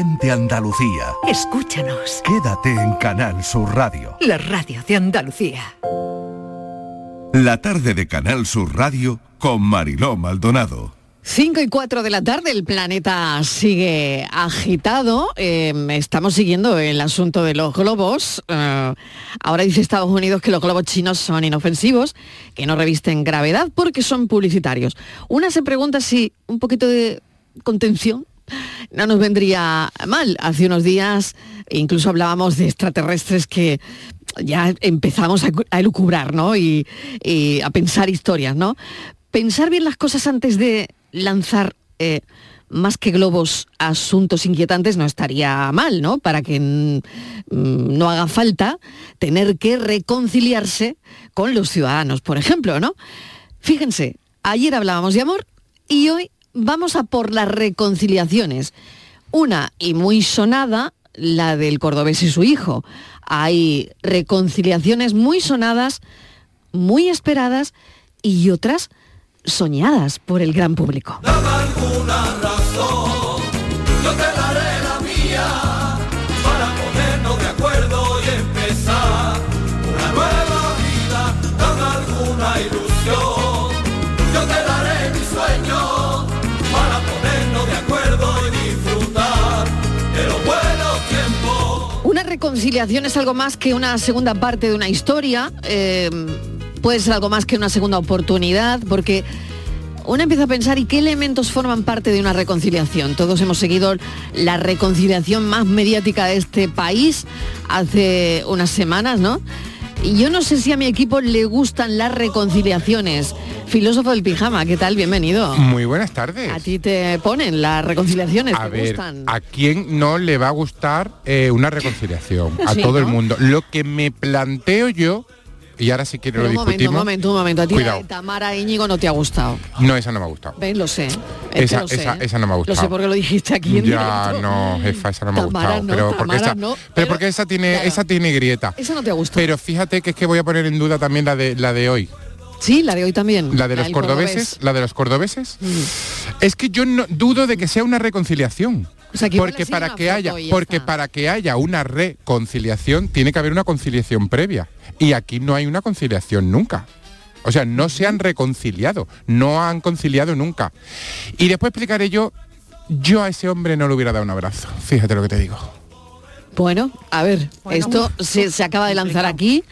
Andalucía. Escúchanos. Quédate en Canal Sur Radio. La radio de Andalucía. La tarde de Canal Sur Radio con Mariló Maldonado. 5 y 4 de la tarde, el planeta sigue agitado. Eh, estamos siguiendo el asunto de los globos. Eh, ahora dice Estados Unidos que los globos chinos son inofensivos, que no revisten gravedad porque son publicitarios. Una se pregunta si un poquito de contención no nos vendría mal. Hace unos días incluso hablábamos de extraterrestres que ya empezamos a, elucubrar, ¿no? Y, y, a pensar historias, ¿no? Pensar bien las cosas antes de lanzar eh, más que globos asuntos inquietantes no estaría mal, ¿no? Para que mm, no haga falta tener que reconciliarse con los ciudadanos, por ejemplo, ¿no? Fíjense, ayer hablábamos de amor y hoy vamos a por las reconciliaciones. Una y muy sonada, la del cordobés y su hijo. Hay reconciliaciones muy sonadas, muy esperadas y otras soñadas por el gran público. Reconciliación es algo más que una segunda parte de una historia, eh, puede ser algo más que una segunda oportunidad, porque uno empieza a pensar y qué elementos forman parte de una reconciliación. Todos hemos seguido la reconciliación más mediática de este país hace unas semanas, ¿no? Y yo no sé si a mi equipo le gustan las reconciliaciones. Filósofo del pijama, ¿qué tal? Bienvenido. Muy buenas tardes. A ti te ponen las reconciliaciones, a ¿te ver, gustan? ¿A quién no le va a gustar eh, una reconciliación? A todo el mundo. Lo que me planteo yo y ahora si quiere Pero lo un momento, discutimos. un momento, un momento. A ti Cuidado. Tamara Íñigo no te ha gustado. No, esa no me ha gustado. ¿Ves? Lo sé. Es Esa, lo sé, esa, ¿eh? esa no me ha gustado. Lo sé porque lo dijiste aquí en Ya directo. no, jefa, esa no me ha gustado. no, pero porque esa, no, pero, pero- porque esa tiene, claro. esa tiene grieta. Esa no te ha gustado. Pero fíjate que es que voy a poner en duda también la de la de hoy. Sí, la de hoy también. La de los cordobeses, cordobés. la de los cordobeses. Mm. Es que yo no dudo de que sea una reconciliación. O sea, porque para una que haya, porque está. para que haya una reconciliación tiene que haber una conciliación previa. Y aquí no hay una conciliación nunca. O sea, no se han reconciliado, no han conciliado nunca. Y después explicaré yo, yo a ese hombre no le hubiera dado un abrazo. Fíjate lo que te digo. Bueno, a ver, esto se, se acaba de lanzar aquí.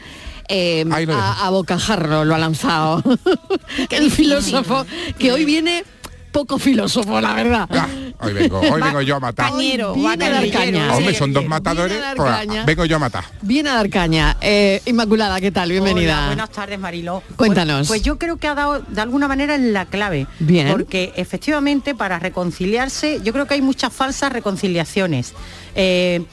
Eh, lo a, a bocajarro lo ha lanzado el filósofo que hoy viene poco filósofo la verdad Ah, hoy vengo, hoy vengo yo a matar. Cañero, Viene a dar caña. Hombre, son dos matadores. Viene a dar pues, caña. vengo yo a matar. viene a dar caña Eh, Inmaculada qué tal bienvenida Hola, buenas tardes, Mariló. Cuéntanos. Pues, pues yo creo que ha dado de alguna manera en la clave. Bien. Porque efectivamente para reconciliarse, yo creo que hay muchas falsas reconciliaciones. Eh,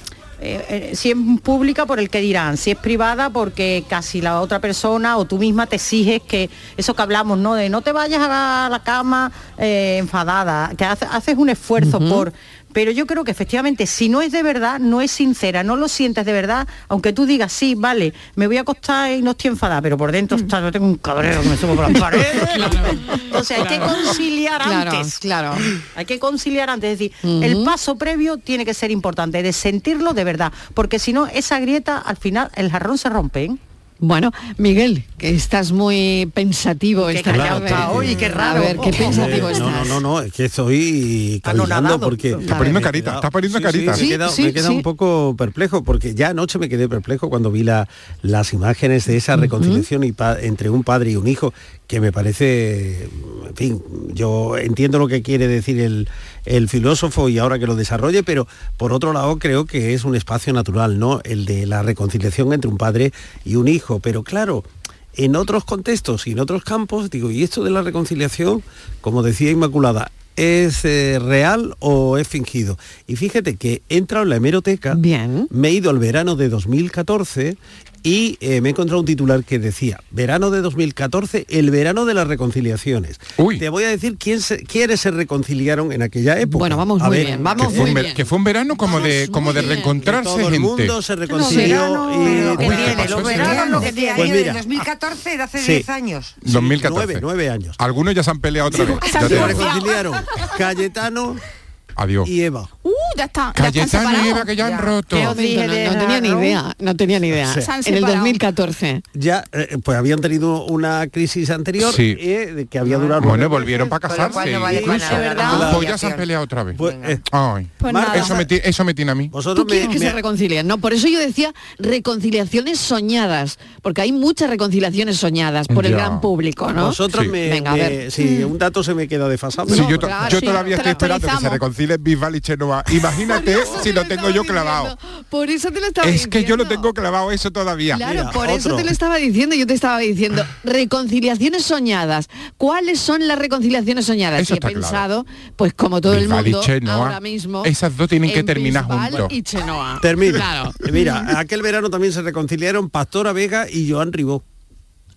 eh, eh, si es pública por el que dirán, si es privada porque casi la otra persona o tú misma te exiges que eso que hablamos, ¿no? De no te vayas a la cama eh, enfadada, que hace- haces un esfuerzo por... Pero yo creo que efectivamente, si no es de verdad, no es sincera, no lo sientes de verdad, aunque tú digas, sí, vale, me voy a acostar y no estoy enfadada, pero por dentro está, yo tengo un cabreo que me subo por las paredes. Entonces hay que conciliar claro antes. claro Hay que conciliar antes, es decir, el paso previo tiene que ser importante, de sentirlo de verdad, porque si no, esa grieta, al final, el jarrón se rompe. ¿eh? Bueno Miguel que estás muy pensativo Qué esta está hoy, qué a raro. ver qué pensativo estás no, no, no, no, es que estoy Anonadado. calentando porque... Está poniendo carita, está poniendo sí, carita. Sí, me Sí, he quedado, sí, me un poco perplejo porque ya anoche me quedé perplejo cuando vi la, las imágenes de esa reconciliación y pa- entre un padre y un hijo que me parece, en fin, yo entiendo lo que quiere decir el, el filósofo y ahora que lo desarrolle, pero por otro lado creo que es un espacio natural, ¿no? El de la reconciliación entre un padre y un hijo, pero claro, en otros contextos y en otros campos, digo, ¿y esto de la reconciliación, como decía Inmaculada, es eh, real o es fingido? Y fíjate que he entrado en la hemeroteca, Bien. me he ido al verano de 2014 y eh, me he encontrado un titular que decía, verano de 2014, el verano de las reconciliaciones. Uy. Te voy a decir quién se- quiénes se reconciliaron en aquella época. Bueno, vamos A muy ver, bien, Que vamos fue, muy un ver- bien. que fue un verano como de Vamos como de muy bien. reencontrarse Todo el gente. mundo se Verano, reconcilió y... lo que Uy, ¿qué tiene, pasó los ese veranos verano? lo que tiene. Pues mira. del 2014 de hace Sí. 10 años. 2014. Nueve, nueve años. Algunos ya se han peleado otra vez. ya te Se reconciliaron Cayetano, adiós. y Eva. Uh, ya está. ya están Cayetano y separados. Eva que ya han roto. No, no tenía ni idea, no tenía ni idea. Sí. En el separado. 2014. Ya, eh, pues habían tenido una crisis anterior Sí. eh, que había durado Bueno, volvieron para casarse. Pues ya se han peleado otra vez. Pues, eh, Ay. Pues. Eso me, eso me tiene a mí. vosotros Tú quieres me- que se reconcilien, ¿no? Por eso yo decía reconciliaciones soñadas, porque hay muchas reconciliaciones soñadas por el gran público, ¿no? Vosotros Sí. me, Venga, a ver. sí, un dato se me queda desfasado. Yo, todavía estoy esperando que se actualizamos. Reconcilien Bisbal y Chenoa. Imagínate si lo tengo yo clavado. Por eso te lo estaba Es que yo lo diciendo. tengo clavado eso todavía. Claro, Mira, por eso te lo estaba diciendo, yo te estaba diciendo, reconciliaciones soñadas. ¿Cuáles son las reconciliaciones soñadas? Eso y he claro. pensado, pues como todo Bisbal y el mundo, Chenoa, ahora mismo... esas dos tienen que terminar juntos. y Chenoa. Termino. Claro. Mira, aquel verano también se reconciliaron Pastora Vega y Joan Ribó.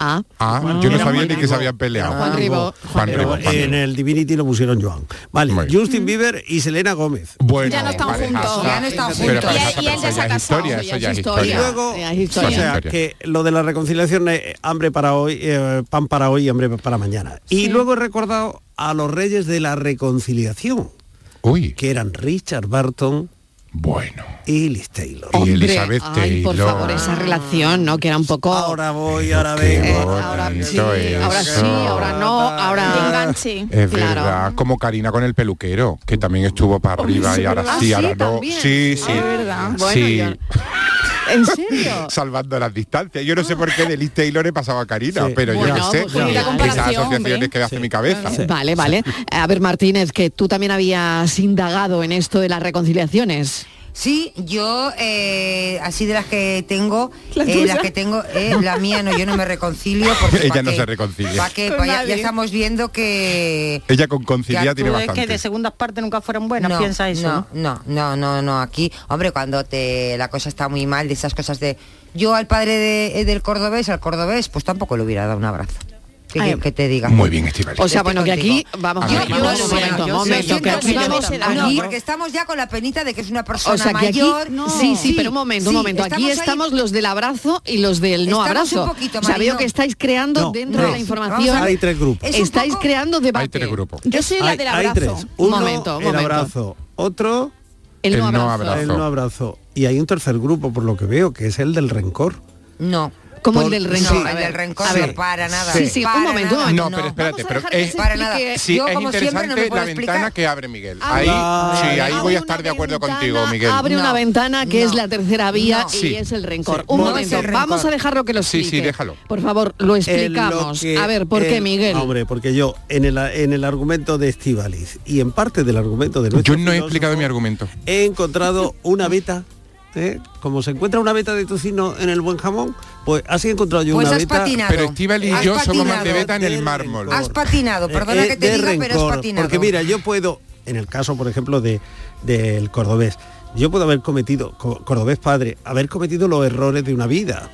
Ah, Ah, Juan- yo no sabía ni que se habían peleado. Juan Ribó. Juan Pero Ribó, en el Divinity lo pusieron Joan. Vale, Muy bien. Justin Bieber y Selena Gómez. Bueno, Ya no están parejaza. juntos. Ya no están juntos. Y- y él ya se ha casado, historia, eso ya ya es Y historia. historia. luego, Ya es o sea, que lo de la reconciliación es hambre para hoy, eh, pan para hoy y hambre para mañana. Y luego he recordado a los reyes de la reconciliación, Uy, que eran Richard Barton bueno. y Liz Taylor. Y Elizabeth ay, por Taylor. favor, esa relación, ¿no? Que era un poco... Ahora voy, ahora vengo. Eh, ahora sí, ahora sí, ahora no, ahora... enganche. Es Claro. verdad, como Karina con el peluquero, que también estuvo para arriba y ahora Ah, sí, sí, ahora no. también. Sí, sí. Es verdad. Bueno, sí. yo- ¿En serio? Salvando las distancias. Yo no sé por qué de Liz Taylor he pasado a Karina, Sí. pero yo Bueno, no sé. pues Esas asociaciones hombre. que hace mi cabeza. Vale, vale. A ver, Martínez, que tú también habías indagado en esto de las reconciliaciones. Sí, yo eh, así de las que tengo, ¿La eh, las que tengo, eh, la mía no, yo no me reconcilio porque Ella ¿pa' no qué? se reconcilia. ¿Pa' qué? Pa' ya, estamos viendo que Ella con conciliar tiene ves que bastante. de segundas partes nunca fueron buenas, no, piensa eso. no, ¿no? no, no, no, no, aquí, hombre, cuando te la cosa está muy mal, de esas cosas de yo al padre de- del cordobés, al cordobés, pues tampoco le hubiera dado un abrazo. ¿Qué Ay. que te diga? Muy bien, Estivali. O sea, Estoy bueno, que aquí vamos a un un aquí. No, aquí- porque estamos ya con la penita de que es una persona o sea, que aquí, mayor. sí, sí, pero un momento, un Sí, momento. Aquí ahí- estamos los del abrazo y los del no Estamos abrazo. un poquito, o sea, veo que estáis creando No, dentro no. de la información. Hay tres grupos. Es un estáis poco- creando debate. Hay tres grupos. Yo soy la Hay, del abrazo. tres. Uno, momento, un momento. abrazo. Otro, El no no abrazo. el no abrazo. Y hay un tercer grupo, por lo que veo, que es el del rencor. No. Como el del No, rencor. el A ver, del rencor no para nada. Sí, sí, un Para momento, un nada, momento. No, pero espérate, pero es- Para nada. Sí, Yo, es como no interesante puedo la explicar. ventana que abre Miguel. Ahí, Ah, sí, ahí voy a estar de acuerdo ventana, contigo, Miguel. Abre una No, ventana que es no. la tercera vía No. y Sí. es el rencor. Sí. Un No momento, el vamos a dejarlo que lo Sí, explique. sí, déjalo. Por favor, lo explicamos. En lo que- a ver, ¿por qué, Miguel? Hombre, porque yo, en el, en el argumento de Estivaliz y en parte del argumento de nuestro Yo no he explicado mi argumento. He encontrado una beta, ¿eh? como se encuentra una beta de tocino en el buen jamón, pues así he encontrado yo Pues una has beta. patinado. Pero Estíbal y Has yo somos más de beta en el mármol. rencor. Has patinado, perdona Eh, que te diga, pero has patinado. Porque mira, yo puedo, en el caso, por ejemplo, de del cordobés, yo puedo haber cometido, co- cordobés padre, haber cometido los errores de una vida.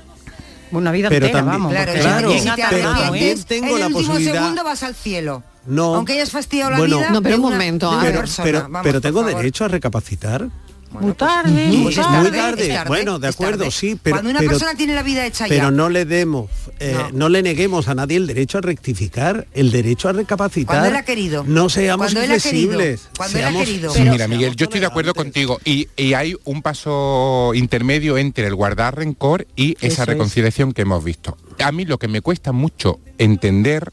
Una vida Pero entera, también- vamos. Claro, Claro, si te pero también tengo en la el último posibilidad- segundo vas al cielo. No. Aunque hayas fastidiado la Bueno, vida. No, pero un momento, pero, persona. pero, Vamos, pero por tengo favor. derecho a recapacitar. Muy tarde, muy Pues es tarde. muy tarde, Bueno, de acuerdo, sí, pero- Cuando una pero- persona tiene la vida hecha ya. Pero no le demos, eh, no. No. le neguemos a nadie el derecho a rectificar, el derecho a recapacitar. Cuando él ha querido. No seamos Cuando él ha querido. inflexibles. Cuando él ha seamos- querido. Pero- mira, Miguel, yo estoy de acuerdo contigo y, y hay un paso intermedio entre el guardar rencor y Eso esa es. reconciliación que hemos visto. A mí lo que me cuesta mucho entender,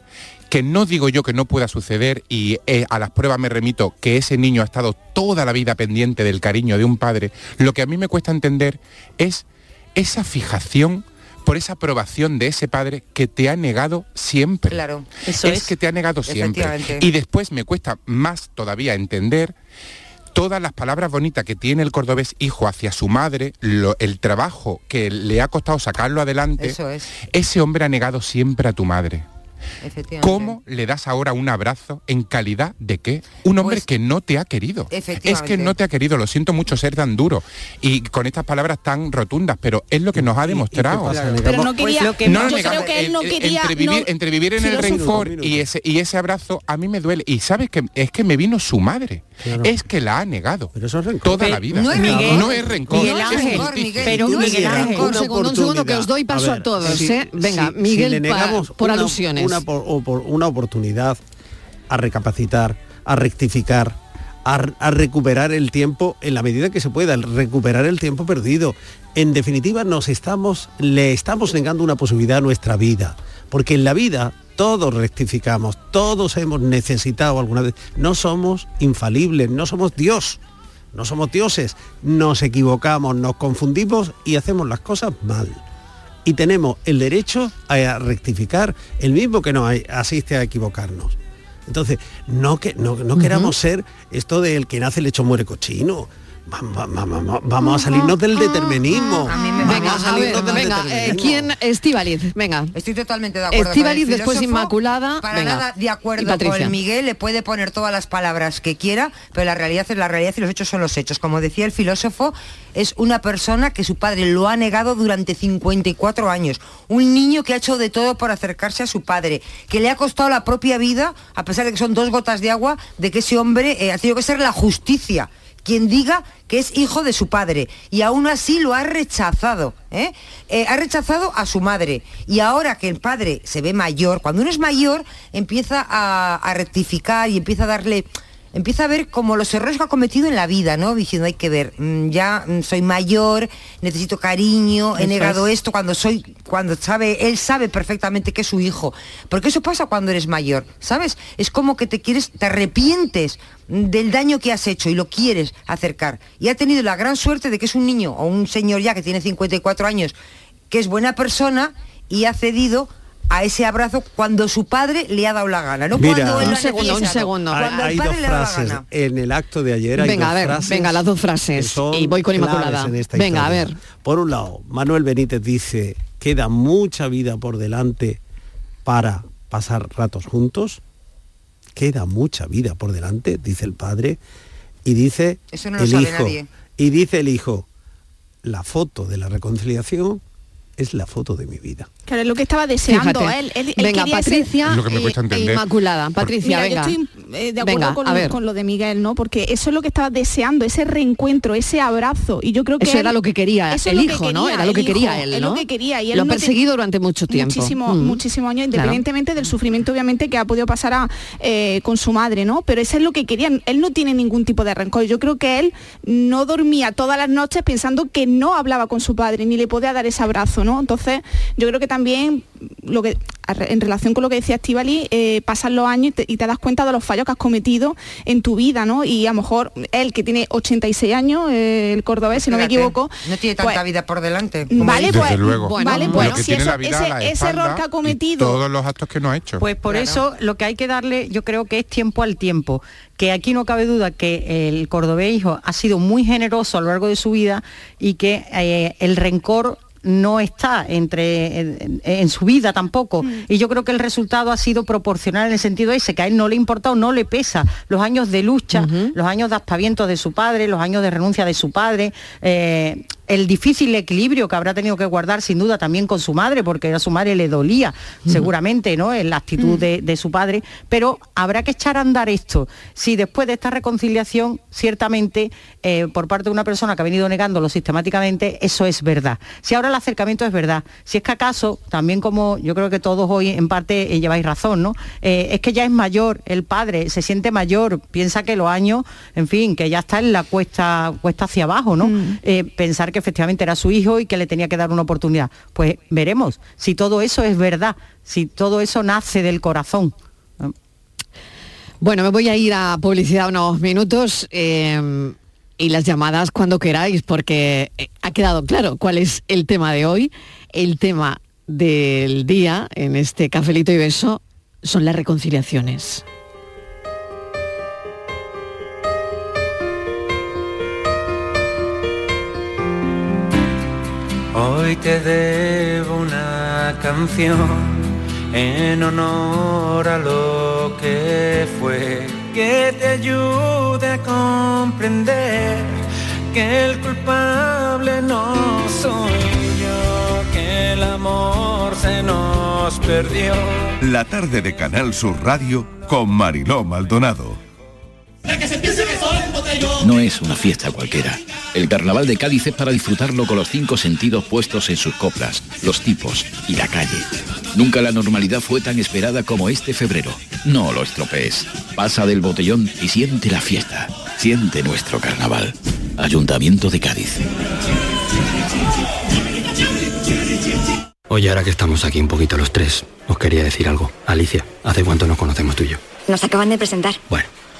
que no digo yo que no pueda suceder y eh, a las pruebas me remito que ese niño ha estado toda la vida pendiente del cariño de un padre, lo que a mí me cuesta entender es esa fijación por esa aprobación de ese padre que te ha negado siempre. Claro. Eso es, es. que te ha negado siempre. Y después me cuesta más todavía entender todas las palabras bonitas que tiene el cordobés hijo hacia su madre, lo- el trabajo que le ha costado sacarlo adelante, Eso es. ese hombre ha negado siempre a tu madre. Efectivamente. ¿Cómo le das ahora un abrazo en calidad de qué? Un hombre Pues, que no te ha querido. Es que no te ha querido, lo siento mucho ser tan duro y con estas palabras tan rotundas, pero es lo que nos ha ¿Y- y qué demostrado. pasa? Pero no quería, Pues lo que- No, no, yo negamos. creo que él no En- quería entre vivir, no- entre vivir en el rencor y ese y ese abrazo a mí me duele y sabes que es que me vino su madre Claro. es que la ha negado Pero eso es rencor. toda Pero la vida no es no, rencor. es rencor Miguel es Ángel. Miguel, Pero Miguel Ángel, rencor. un segundo, un segundo, que os doy paso a todos, ¿eh? Venga, Miguel, pa- por una- alusiones. Una, por- o por- una oportunidad a recapacitar, a rectificar, a, a recuperar el tiempo en la medida que se pueda, recuperar el tiempo perdido. En definitiva, nos estamos, le estamos negando una posibilidad a nuestra vida, porque en la vida todos rectificamos, todos hemos necesitado alguna vez. No somos infalibles, no somos Dios, no somos dioses. Nos equivocamos, nos confundimos y hacemos las cosas mal. Y tenemos el derecho a rectificar, el mismo que nos asiste a equivocarnos. Entonces, no, que, no, no queramos ser esto del que nace el hecho muere cochino. Vamos, vamos, vamos a salirnos del determinismo. A mí me- Vamos Venga, a a salirnos ver, del venga, eh, determinismo. ¿quién? Estivaliz, venga. Estoy totalmente de acuerdo. El después. Inmaculada, Para venga. nada de acuerdo con Miguel, le puede poner todas las palabras que quiera, pero la realidad es la realidad y los hechos son los hechos. Como decía el filósofo, es una persona que su padre lo ha negado durante 54 años. Un niño que ha hecho de todo por acercarse a su padre, que le ha costado la propia vida, a pesar de que son dos gotas de agua, de que ese hombre eh, ha tenido que ser la justicia quien diga que es hijo de su padre y aún así lo ha rechazado. ¿eh? Eh, ha rechazado a su madre y ahora que el padre se ve mayor, cuando uno es mayor empieza a, a rectificar y empieza a darle... Empieza a ver como los errores que ha cometido en la vida, ¿no? Diciendo, hay que ver, mm, ya mm, soy mayor, necesito cariño, he negado es. esto cuando soy, cuando sabe, él sabe perfectamente que es su hijo. Porque eso pasa cuando eres mayor, ¿sabes? Es como que te quieres, te arrepientes del daño que has hecho y lo quieres acercar. Y ha tenido la gran suerte de que es un niño o un señor ya que tiene 54 años, que es buena persona y ha cedido a ese abrazo cuando su padre le ha dado la gana, no Mira. cuando él Un segundo, un segundo. Hay, Cuando hay el dos padre frases gana. en el acto de ayer. Hay Venga, dos a ver, frases venga, las dos frases. Y voy con Inmaculada. en esta Venga, a ver. Por un lado, Manuel Benítez dice, queda mucha vida por delante para pasar ratos juntos. Queda mucha vida por delante, dice el padre. Y dice Eso no lo el sabe hijo. nadie. Y dice el hijo, la foto de la reconciliación es la foto de mi vida. Claro, es lo que estaba deseando Fíjate. él. él- él venga, Patricia Es lo que me y- cuesta e entender. Inmaculada. Patricia, Mira, venga. yo estoy eh, de acuerdo Venga, con, lo, ver. con lo de Miguel, ¿no? Porque eso es lo que estaba deseando, ese reencuentro, ese abrazo. Y yo creo que Eso él- era lo que quería eso es el lo que hijo, ¿no? quería, Era lo que quería hijo, él, es ¿no? lo que quería. Y él Lo ha no te- perseguido durante mucho tiempo. Muchísimo, Mm. muchísimos años, Claro. independientemente del sufrimiento, obviamente, que ha podido pasar a, eh, con su madre, ¿no? Pero eso es lo que quería. Él no tiene ningún tipo de rencor. Yo creo que él no dormía todas las noches pensando que no hablaba con su padre, ni le podía dar ese abrazo, ¿no? Entonces, yo creo que también lo que en relación con lo que decía Estivali, eh, pasan los años y te, y te das cuenta de los fallos que has cometido en tu vida, ¿no? Y a lo mejor él, que tiene 86 años, eh, el cordobés, si no me equivoco. No tiene tanta pues, vida por delante. Vale, Desde pues, luego. bueno, vale, pues, si eso- ese, error que ha cometido. todos los actos que no ha hecho. Pues por Claro. eso lo que hay que darle, yo creo que es tiempo al tiempo, que aquí no cabe duda que el cordobés hijo ha sido muy generoso a lo largo de su vida y que eh, el rencor no está entre en, en su vida tampoco. Y yo creo que el resultado ha sido proporcional en el sentido ese que a él no le importa o no le pesa. Los años de lucha los años de aspavientos de su padre los años de renuncia de su padre eh, el difícil equilibrio que habrá tenido que guardar sin duda también con su madre, porque a su madre le dolía seguramente ¿no? en la actitud de, de su padre, pero habrá que echar a andar esto. Si después de esta reconciliación, ciertamente, eh, por parte de una persona que ha venido negándolo sistemáticamente, eso es verdad. Si ahora el acercamiento es verdad, si es que acaso, también como yo creo que todos hoy en parte eh, lleváis razón, ¿no? Eh, es que ya es mayor, el padre se siente mayor, piensa que los años, en fin, que ya está en la cuesta, cuesta hacia abajo, ¿no? Eh, pensar que efectivamente era su hijo y que le tenía que dar una oportunidad. Pues veremos si todo eso es verdad, si todo eso nace del corazón. Bueno, me voy a ir a publicidad unos minutos eh, y las llamadas cuando queráis, porque eh, ha quedado claro cuál es el tema de hoy. El tema del día en este cafelito y beso son las reconciliaciones. Hoy te debo una canción en honor a lo que fue, que te ayude a comprender que el culpable no soy yo, que el amor se nos perdió. La tarde de Canal Sur Radio con Mariló Maldonado. No es una fiesta cualquiera. El carnaval de Cádiz es para disfrutarlo con los cinco sentidos puestos en sus coplas, los tipos y la calle. Nunca la normalidad fue tan esperada como este febrero. No lo estropees. Pasa del botellón y siente la fiesta. Siente nuestro carnaval. Ayuntamiento de Cádiz. Oye, ahora que estamos aquí un poquito los tres, os quería decir algo. Alicia, ¿hace cuánto nos conocemos tú y yo? Nos acaban de presentar. Bueno,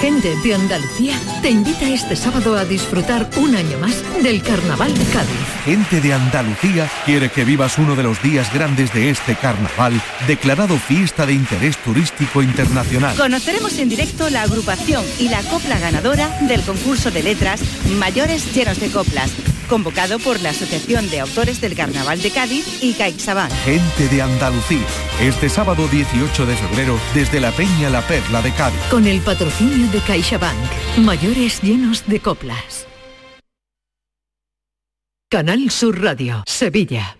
Gente de Andalucía te invita este sábado a disfrutar un año más del Carnaval de Cádiz. Gente de Andalucía quiere que vivas uno de los días grandes de este carnaval, declarado fiesta de interés turístico internacional. Conoceremos en directo la agrupación y la copla ganadora del concurso de letras Mayores Llenos de Coplas, convocado por la Asociación de Autores del Carnaval de Cádiz y CaixaBank. Gente de Andalucía, este sábado 18 de febrero, desde la Peña La Perla de Cádiz. Con el patrocinio de CaixaBank. Mayores llenos de coplas. Canal Sur Radio, Sevilla.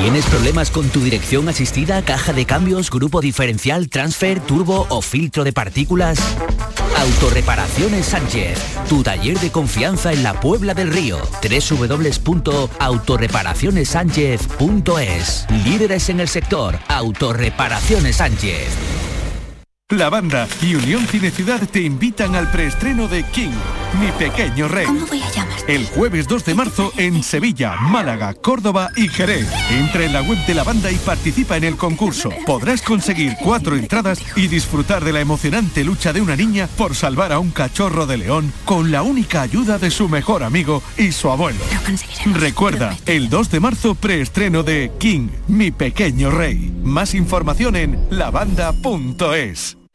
¿Tienes problemas con tu dirección asistida, caja de cambios, grupo diferencial, transfer, turbo o filtro de partículas? Autorreparaciones Sánchez, tu taller de confianza en la Puebla del Río. www.autorreparacionessánchez.es Líderes en el sector, Autorreparaciones Sánchez. La banda y Unión Cine Ciudad te invitan al preestreno de King, Mi Pequeño Rey. ¿Cómo voy a? El jueves 2 de marzo en Sevilla, Málaga, Córdoba y Jerez. Entra en la web de la banda y participa en el concurso. Podrás conseguir cuatro entradas y disfrutar de la emocionante lucha de una niña por salvar a un cachorro de león con la única ayuda de su mejor amigo y su abuelo. Recuerda, el 2 de marzo preestreno de King, Mi Pequeño Rey. Más información en lavanda.es.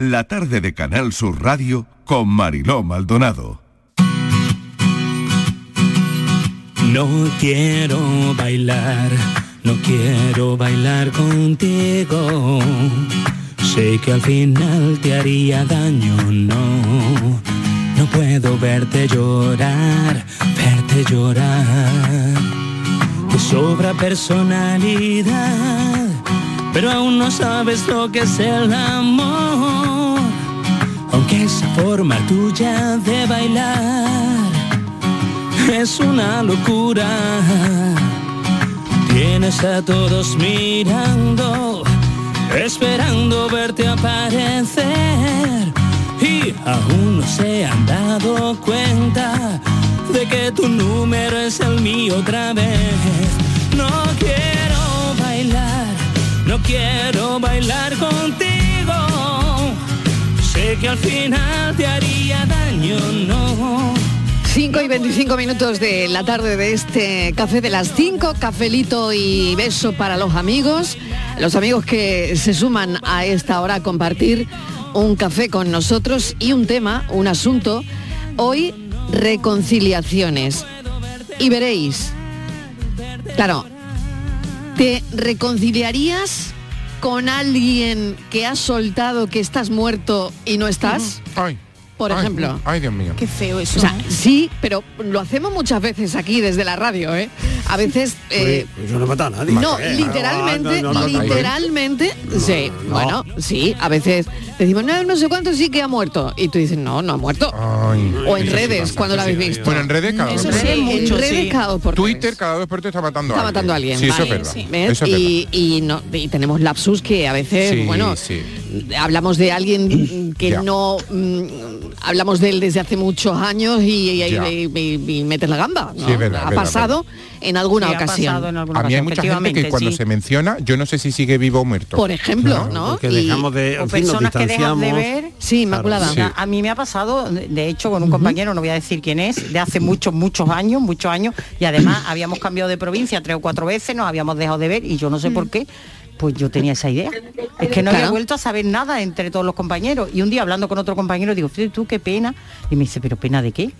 La tarde de Canal Sur Radio con Mariló Maldonado. No quiero bailar, no quiero bailar contigo. Sé que al final te haría daño, no. No puedo verte llorar, verte llorar. Te sobra personalidad, pero aún no sabes lo que es el amor. Aunque esa forma tuya de bailar es una locura. Tienes a todos mirando, esperando verte aparecer. Y aún no se han dado cuenta de que tu número es el mío otra vez. No quiero bailar, no quiero bailar contigo. Que al final te haría daño, no. 5 y 25 minutos de la tarde de este café de las 5, cafelito y beso para los amigos, los amigos que se suman a esta hora a compartir un café con nosotros y un tema, un asunto, hoy reconciliaciones. Y veréis, claro, ¿te reconciliarías con alguien que has soltado que estás muerto y no estás? Por Ay, ejemplo. Ay, Dios mío. Qué feo eso. O sea, sí, pero lo hacemos muchas veces aquí desde la radio, ¿eh? A veces... eh, Pues yo no he matado a nadie. no, Eh, literalmente, no, no, no, no, literalmente, sí, bueno, sí, a veces decimos, no, no sé cuánto sí que ha muerto. Y tú dices, no, no ha muerto. Ay, O en redes, cuando lo habéis visto. Bueno, en redes cada Eso dos sí, por tres. en redes cada dos por tres. Twitter cada dos por tres está matando Está a alguien. matando a alguien. Sí, eso vale, es verdad. sí. ¿ves? Eso es verdad. y, y no, y tenemos lapsus que a veces, Sí, bueno, sí. hablamos de alguien que Ya. no mm, hablamos de él desde hace muchos años y, y- y- y- y metes la gamba. ¿no? Sí, es verdad, ha verdad, pasado en alguna Sí, ha ocasión. pasado en alguna A mí hay mucha gente que cuando sí. se menciona, yo no sé si sigue vivo o muerto. Por ejemplo, ¿no? Y- dejamos de, o en fin, nos personas que dejas de ver Sí, Inmaculada. O sea, A mí me ha pasado, de de hecho, con un compañero, no voy a decir quién es, de hace muchos, muchos años, muchos años, y además habíamos cambiado de provincia tres o cuatro veces, nos habíamos dejado de ver, y yo no sé por qué, pues yo tenía esa idea. Es que no había Claro. vuelto a saber nada entre todos los compañeros. Y un día hablando con otro compañero, digo, tú, qué pena. Y me dice, ¿pero pena de qué?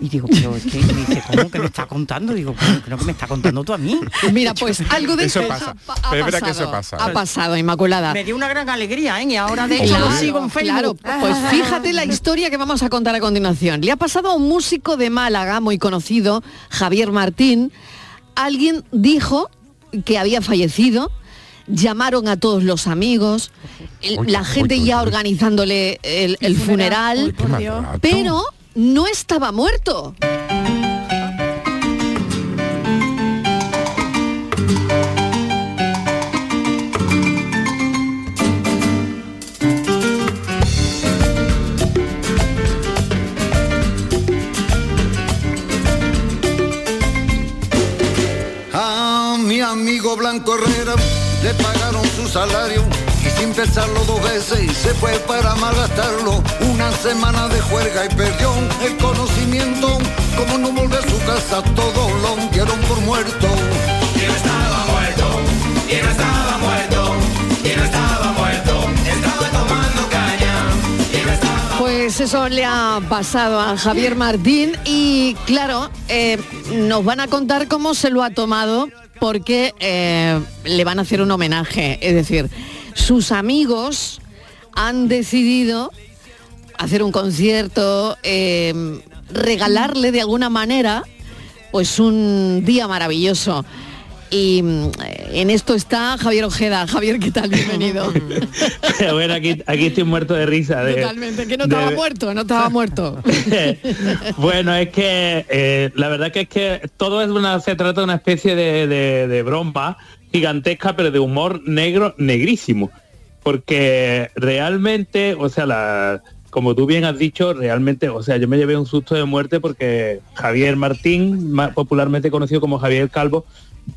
Y digo, pero es que, me dice, ¿cómo que me está contando? Digo, "Pero creo que me está contando tú a mí. Mira, pues algo de Eso eso pasa. ha, ha Pero es verdad que pasado, eso pasa. Ha pasado, Inmaculada. Me dio una gran alegría, ¿eh? Y ahora de hecho Claro, lo sigo en claro. Pues fíjate la historia que vamos a contar a continuación. Le ha pasado a un músico de Málaga muy conocido, Javier Martín. Alguien dijo que había fallecido, llamaron a todos los amigos, el- Uy, la uy, gente uy, ya uy. organizándole el, el funeral, pero no estaba muerto. A mi amigo Blanco Herrera le pagaron su salario y sin pensarlo dos veces y se fue para malgastarlo. Una semana de juerga y perdió el conocimiento. Como no volver a su casa, todos lo dieron por muerto. ¿Quién estaba muerto? ¿Quién estaba muerto? ¿Quién estaba muerto? Estaba tomando caña. ¿Quién estaba Pues eso le ha pasado a Javier Martín y claro, eh, nos van a contar cómo se lo ha tomado porque eh, le van a hacer un homenaje. Es decir, sus amigos han decidido hacer un concierto, eh, regalarle de alguna manera pues un día maravilloso. Y mm, en esto está Javier Ojeda. Javier, ¿qué tal? Bienvenido. bueno, aquí, aquí estoy muerto de risa. de- Totalmente, que no estaba de- muerto, no estaba muerto. bueno, es que eh, la verdad que es que todo es una, se trata de una especie de, de- de broma gigantesca, pero de humor negro, negrísimo. Porque realmente, o sea, la, como tú bien has dicho, realmente, o sea, yo me llevé un susto de muerte porque Javier Martín, más popularmente conocido como Javier Calvo,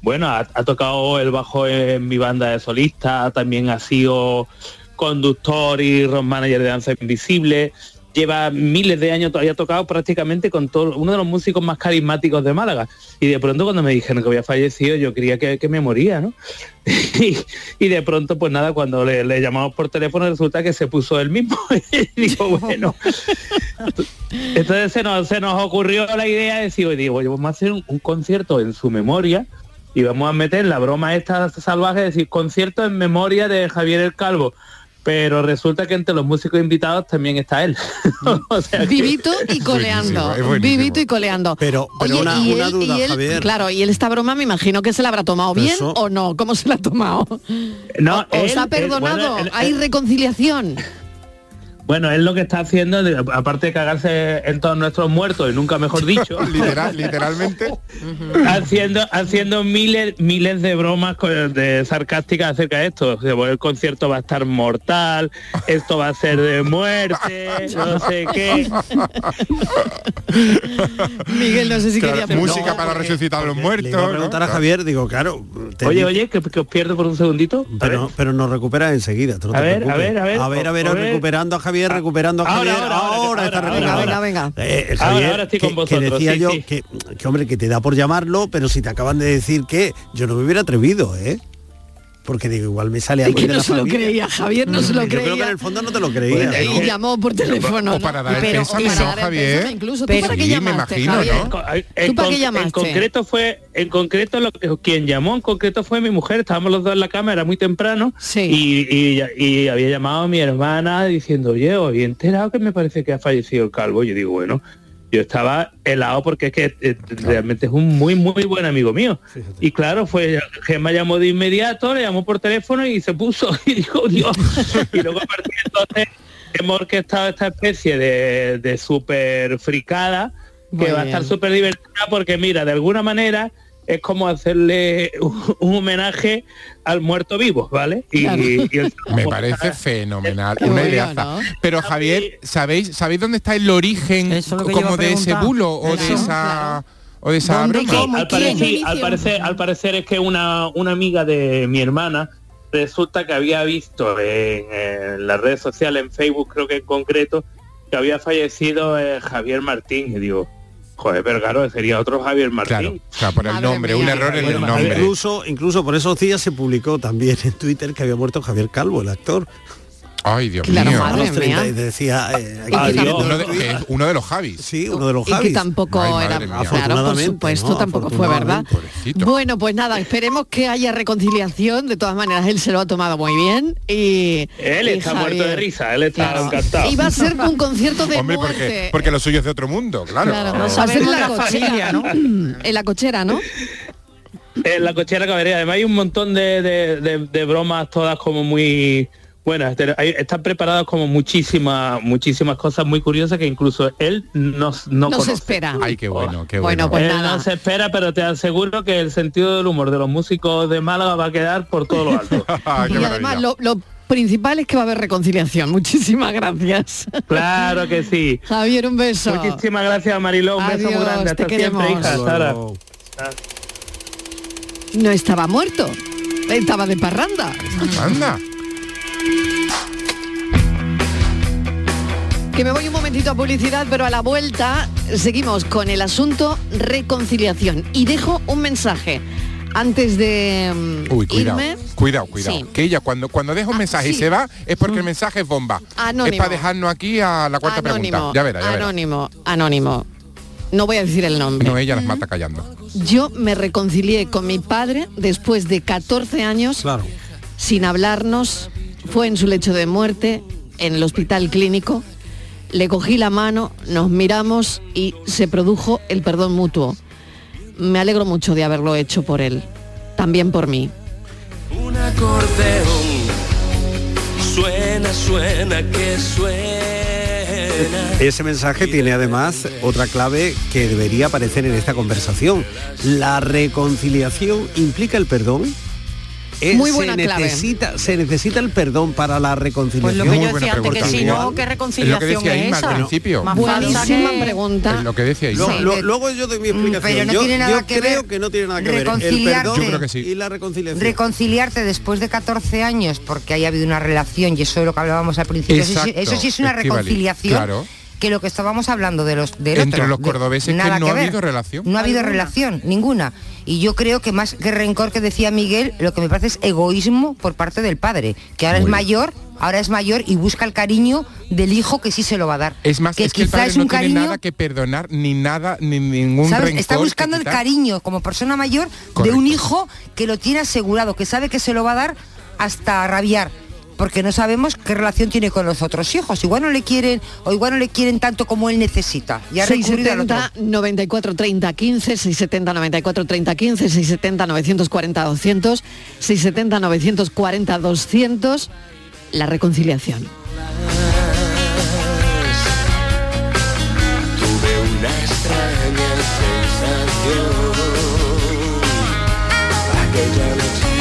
bueno, ha, tocado el bajo en mi banda de solista, también ha sido conductor y rock manager de Danza Invisible, lleva miles de años, todavía ha tocado prácticamente con todo, uno de los músicos más carismáticos de Málaga. Y de pronto cuando me dijeron que había fallecido, yo creía que, que me moría, ¿no? y, y de pronto, pues nada, cuando le, llamamos por teléfono resulta que se puso él mismo. y digo, bueno. Entonces se nos, se nos ocurrió la idea de decir, oye, digo, vamos a hacer un concierto en su memoria y vamos a meter la broma esta salvaje, de decir, concierto en memoria de Javier el Calvo. Pero resulta que entre los músicos invitados también está él. O sea que- Vivito y coleando. Buenísimo, es buenísimo. Vivito y coleando. Pero, pero Oye, una, y una él- duda, y él- Javier. Claro, y él esta broma me imagino que se la habrá tomado bien eso- o no. ¿Cómo se la ha tomado? No, ¿Os él- ha él- perdonado? bueno, él- ¿Hay él- reconciliación? Bueno, él lo que está haciendo, aparte de cagarse en todos nuestros muertos, y nunca mejor dicho, Literal, literalmente. haciendo haciendo miles miles de bromas de sarcásticas acerca de esto. Pues el concierto va a estar mortal, esto va a ser de muerte, no sé qué. Miguel, no sé si Claro, quería preguntar. música para resucitar a los muertos. Le iba a preguntar a ¿no? Javier, digo, claro. te Oye, oye, que, que os pierdo por un segundito. A. Pero, pero nos recuperas enseguida. no A ver, a ver, a ver, A ver, a ver, a ver. recuperando a Javier, recuperando a Ahora, Javier. ahora, ahora, está ahora, recuperando. Venga, venga, Javier, ahora estoy que, con que vosotros, decía sí, yo sí. Que, que, hombre, que te da por llamarlo, pero si te acaban de decir que yo no me hubiera atrevido, ¿eh? Porque digo, igual me sale Es algo que de no la se lo familia. creía, Javier no se lo Yo creo que creía. en el fondo no te lo creía. Y llamó por teléfono. O para ¿no? dar el Pero- pésame, para ¿no, dar el Javier? pésame incluso. ¿Tú para qué Sí, me llamaste, imagino, Javier? ¿no? ¿Tú En, para qué llamaste? en concreto fue, en concreto lo que quien llamó en concreto fue mi mujer, estábamos los dos en la cama, era muy temprano, y, y- y había llamado a mi hermana diciendo, oye, hoy he enterado que me parece que ha fallecido el calvo. Yo digo, bueno, yo estaba helado porque es que eh, realmente es un muy, muy buen amigo mío. Y claro, fue, Gemma llamó de inmediato, le llamó por teléfono y se puso y dijo, Dios. y luego a partir de entonces hemos orquestado esta especie de, de super fricada Muy que va a estar súper divertida porque mira, de alguna manera es como hacerle un, un homenaje al muerto vivo, ¿vale? Y, Claro. y el- Me parece fenomenal, Qué una bueno, ideaza. ¿no? Pero Javier, ¿sabéis, ¿sabéis dónde está el origen yo como de ese bulo o de Eso. esa o de esa Sí, broma? al, parecer, al, parecer, al parecer es que una, una amiga de mi hermana resulta que había visto en, en las redes sociales, en Facebook creo que en concreto, que había fallecido eh, Javier Martín. Y digo, joder, claro, sería otro Javier Martín. Claro, o sea, por el nombre, un error en el nombre. Incluso, incluso por esos días se publicó también en Twitter que había muerto Javier Calvo, el actor. Ay, Dios Claro, mío. a los 30 y decía eh, Adiós. viendo Uno de, el tweet. que es uno de los Javis. Sí, uno de los Y que Javis. tampoco Ay, era, claro, por supuesto, ¿no? tampoco fue verdad. Pobrecito. Bueno, pues nada, esperemos que haya reconciliación. De todas maneras, él se lo ha tomado muy bien. Y Él y está muerto de risa, él está Claro. encantado. Y va a ser un concierto de Hombre, muerte. porque, porque lo suyo es de otro mundo, claro. Claro, va a ser en la cochera, En la cochera, ¿no? En la cochera cabería. Además hay un montón de, de- de- de bromas todas como muy buenas. Te- hay- Están preparadas como muchísimas, muchísimas cosas muy curiosas que incluso él no, no, No se conoce. espera. Ay, qué bueno, qué Bueno, bueno. pues Él nada. no se espera, pero te aseguro que el sentido del humor de los músicos de Málaga va a quedar por todo lo alto. y además, lo, lo principal es que va a haber reconciliación. Muchísimas gracias. Claro que sí. Javier, un beso. Muchísimas gracias, Mariló. Un beso muy grande. te Hasta siempre, queremos. hija. Hasta ahora. No estaba muerto. Estaba de parranda. Anda. Que me voy un momentito a publicidad, pero a la vuelta seguimos con el asunto reconciliación. Y dejo un mensaje antes de mm, Uy, cuidado, irme. cuidado, cuidado. Sí. Que ella cuando, cuando deja un mensaje y se va es porque el mensaje es bomba. Anónimo. Es para dejarnos aquí a la cuarta Anónimo, pregunta. Ya verá, ya verá. anónimo, anónimo. No voy a decir el nombre. No, ella las mata callando. Yo me reconcilié con mi padre después de 14 años sin hablarnos. Fue en su lecho de muerte, en el hospital clínico. Le cogí la mano, nos miramos y se produjo el perdón mutuo. Me alegro mucho de haberlo hecho por él, también por mí. Un acordeón suena, suena, que suena. Ese mensaje tiene además otra clave que debería aparecer en esta conversación. La reconciliación implica el perdón. Eh, Muy se buena clave. necesita, se necesita el perdón para la reconciliación. Pues lo que yo decía antes, que si no, ¿qué reconciliación es, Inma, esa? al principio. Más Buenísima que- pregunta. Es lo que decía. Lo- lo- luego yo doy mi explicación. pero no yo tiene nada yo que creo ver que no tiene nada que ver el perdón Yo creo que sí. y la reconciliación. reconciliarte después de 14 años porque haya habido una relación y eso es lo que hablábamos al principio eso, sí- Exacto, eso sí es una reconciliación claro. Que lo que estábamos hablando de los del Entre otro, los de- cordobeses que nada no ha ver. habido relación. no ha habido Alguna. relación ninguna y yo creo que más que rencor que decía Miguel lo que me parece es egoísmo por parte del padre que ahora Muy es mayor ahora es mayor y busca el cariño del hijo que sí se lo va a dar Es más, que es que el quizá padre es no un tiene cariño nada que perdonar, ni nada, ni ningún ¿Sabes? rencor Está buscando el cariño como persona mayor de un hijo que lo tiene asegurado, que sabe que se lo va a dar hasta rabiar. Porque no sabemos qué relación tiene con los otros hijos. Igual no le quieren, o igual no le quieren tanto como él necesita. Y ha recurrido al otro. 670 94 30 15 670 94 30 15 670 940 200 670 940 200 la reconciliación Tuve una extraña sensación. Aquella noche,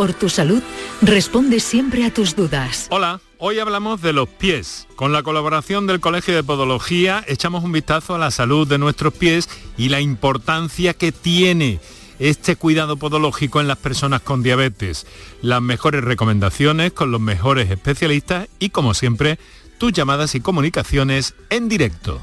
por tu salud, responde siempre a tus dudas. Hola, hoy hablamos de los pies. Con la colaboración del Colegio de Podología echamos un vistazo a la salud de nuestros pies y la importancia que tiene este cuidado podológico en las personas con diabetes. Las mejores recomendaciones con los mejores especialistas y como siempre, tus llamadas y comunicaciones en directo.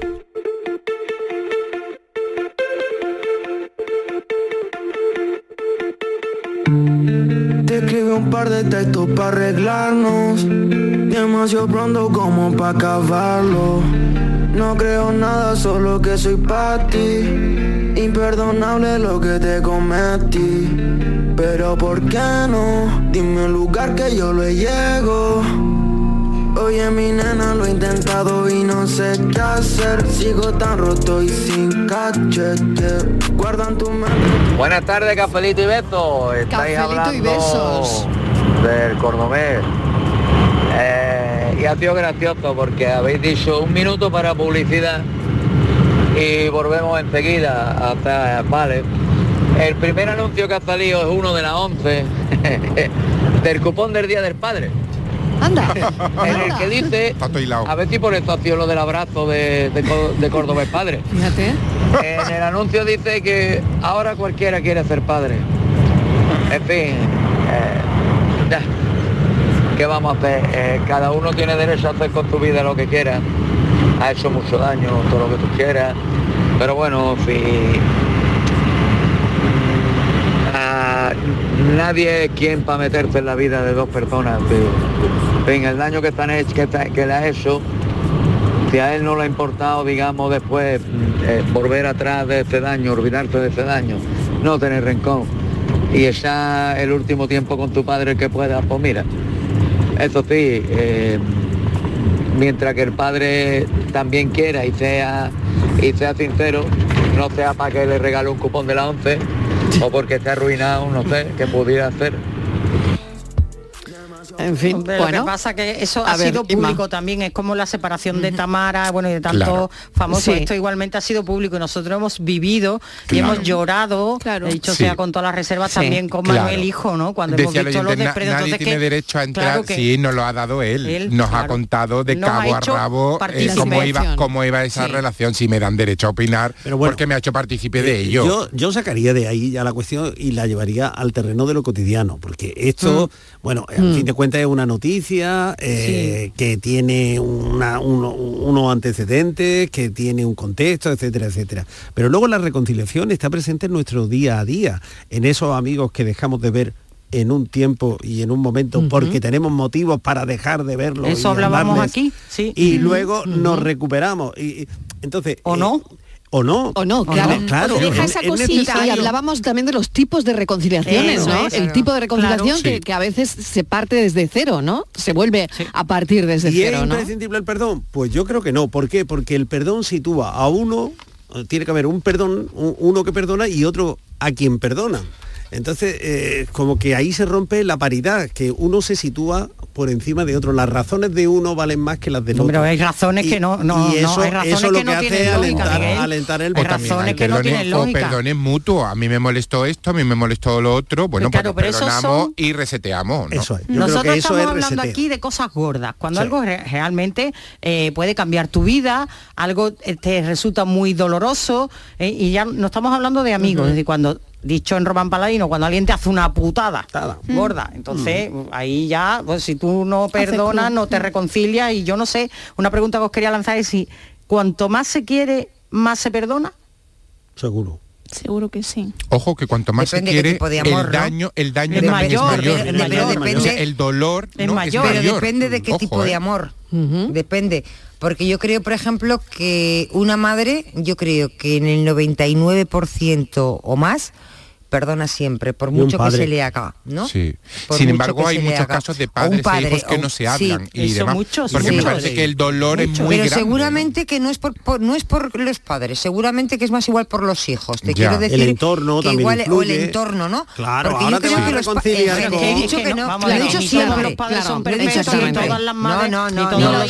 Te escribí un par de textos para arreglarnos. Demasiado pronto como para acabarlo. No creo nada, solo que soy para ti. Imperdonable lo que te cometí. Pero ¿por qué no? Dime un lugar que yo le llego Oye mi nena, lo he intentado y no sé qué hacer Sigo tan roto y sin cachete Guardan tu mente Buenas tardes, cafelito y besos. Estáis Cafelito hablando y besos. del cordobés. Eh, y ha sido gracioso porque habéis dicho un minuto para publicidad y volvemos enseguida. Hasta, vale. El primer anuncio que ha salido es uno de las 11 del cupón del Día del Padre. Anda. En el que dice, a ver si por ha sido lo del abrazo de, de, de Cordobés Padre. Fíjate. En el anuncio dice que ahora cualquiera quiere ser padre. En fin, eh. ¿qué vamos a hacer? Eh, cada uno tiene derecho a hacer con tu vida lo que quiera. Ha hecho mucho daño, todo lo que tú quieras. Pero bueno, en fin. ah, nadie es quien para meterse en la vida de dos personas. tío. En el daño que, están que, le ha hecho si a él no le ha importado, digamos, después mm, eh, volver atrás de ese daño, olvidarse de ese daño, no tener rencor y echar el último tiempo con tu padre que pueda, pues mira, eso sí, eh, mientras que el padre también quiera y sea, y sea sincero, no sea para que le regale un cupón de la 11 o porque esté arruinado, no sé, que pudiera hacer. En fin, Hombre, lo bueno. que pasa que eso A ha ver, sido público también, es como la separación de Tamara, bueno, y de tanto Claro. famoso, Sí. esto igualmente ha sido público y nosotros hemos vivido y Claro. hemos llorado, he dicho Sí. sea con todas las reservas Sí. también con Claro. Manuel Hijo, ¿no? Cuando hemos Decía el visto los oyente, "Na- desprecios, nadie entonces tiene que- derecho a entrar, claro que- sí, nos lo ha dado él. Él, nos ha claro. contado de Nos cabo a hecho rabo eh, cómo, iba, cómo iba esa Sí. relación, si me dan derecho a opinar, porque me ha hecho partícipe de Eh, ello. Yo, yo sacaría de ahí ya la cuestión y la llevaría al terreno de lo cotidiano, porque esto, bueno, al Mm. fin de cuentas es una noticia eh, que tiene una- uno- unos antecedentes, que tiene un contexto, etcétera, etcétera. Pero luego la reconciliación está presente en nuestro día a día, en esos amigos que dejamos de ver en un tiempo y en un momento porque tenemos motivos para dejar de verlos. Eso hablábamos hablarles, aquí, sí. Y luego nos recuperamos. Y, y- entonces, ¿O eh, no? O no. O no, claro. claro. Es- es- es Y necesario. hablábamos también de los tipos de reconciliaciones, Eso ¿no? es. El tipo de reconciliación Claro. que, Sí. que a veces se parte desde cero, ¿no? Se vuelve a partir desde ¿Y es cero, ¿no? imprescindible el perdón? Pues yo creo que no. ¿Por qué? Porque el perdón sitúa a uno, tiene que haber un perdón, un- uno que perdona y otro a quien perdona. Entonces, eh, como que ahí se rompe la paridad, que uno se sitúa por encima de otro. Las razones de uno valen más que las del otro. hay razones que no- no- y no, eso, hay razones eso lo que que, no hace tienen es lógica, alentar, Miguel. alentar el Hay razones hay que no perdones- tienen o lógica. perdones mutuos. A mí me molestó esto, a mí me molestó lo otro. Bueno, Claro, pues pero perdonamos son- y reseteamos. ¿no? Eso es. Nosotros estamos hablando aquí de cosas gordas, cuando Sí. algo re- realmente eh, puede cambiar tu vida, algo eh, te resulta muy doloroso eh, y ya no estamos hablando de amigos, es decir, cuando dicho en Román Paladino, cuando alguien te hace una putada gorda, entonces ahí ya, pues si tú no perdonas, no te reconcilias y yo no sé, una pregunta que os quería lanzar es si cuanto más se quiere, más se perdona. Seguro. Seguro que sí. Ojo que cuanto más Depende se qué quiere, tipo de amor, el ¿no? daño, el daño Es también mayor, es mayor. pero- pero depende- O sea, el dolor Es no, mayor. es Pero depende de qué Ojo, tipo de ¿eh? amor. Depende. Porque yo creo, por ejemplo, que una madre, yo creo que en el 99% o más, perdona siempre, por Y mucho que se le haga, ¿no? Sí. Por Sin mucho embargo, hay muchos haga. casos de padres padre, e hijos que o- no se sí, hablan y eso demás. muchos, porque me parece que el dolor es muy Pero grande. seguramente que no es por, por- no es por los padres, seguramente que es más igual por los hijos. Te Ya. quiero decir El entorno que igual o el entorno, ¿no? Claro, Porque ahora yo te creo que los eh, he dicho que no, lo he dicho siempre. los padres son perfectos, ni todas las madres, no, no, no,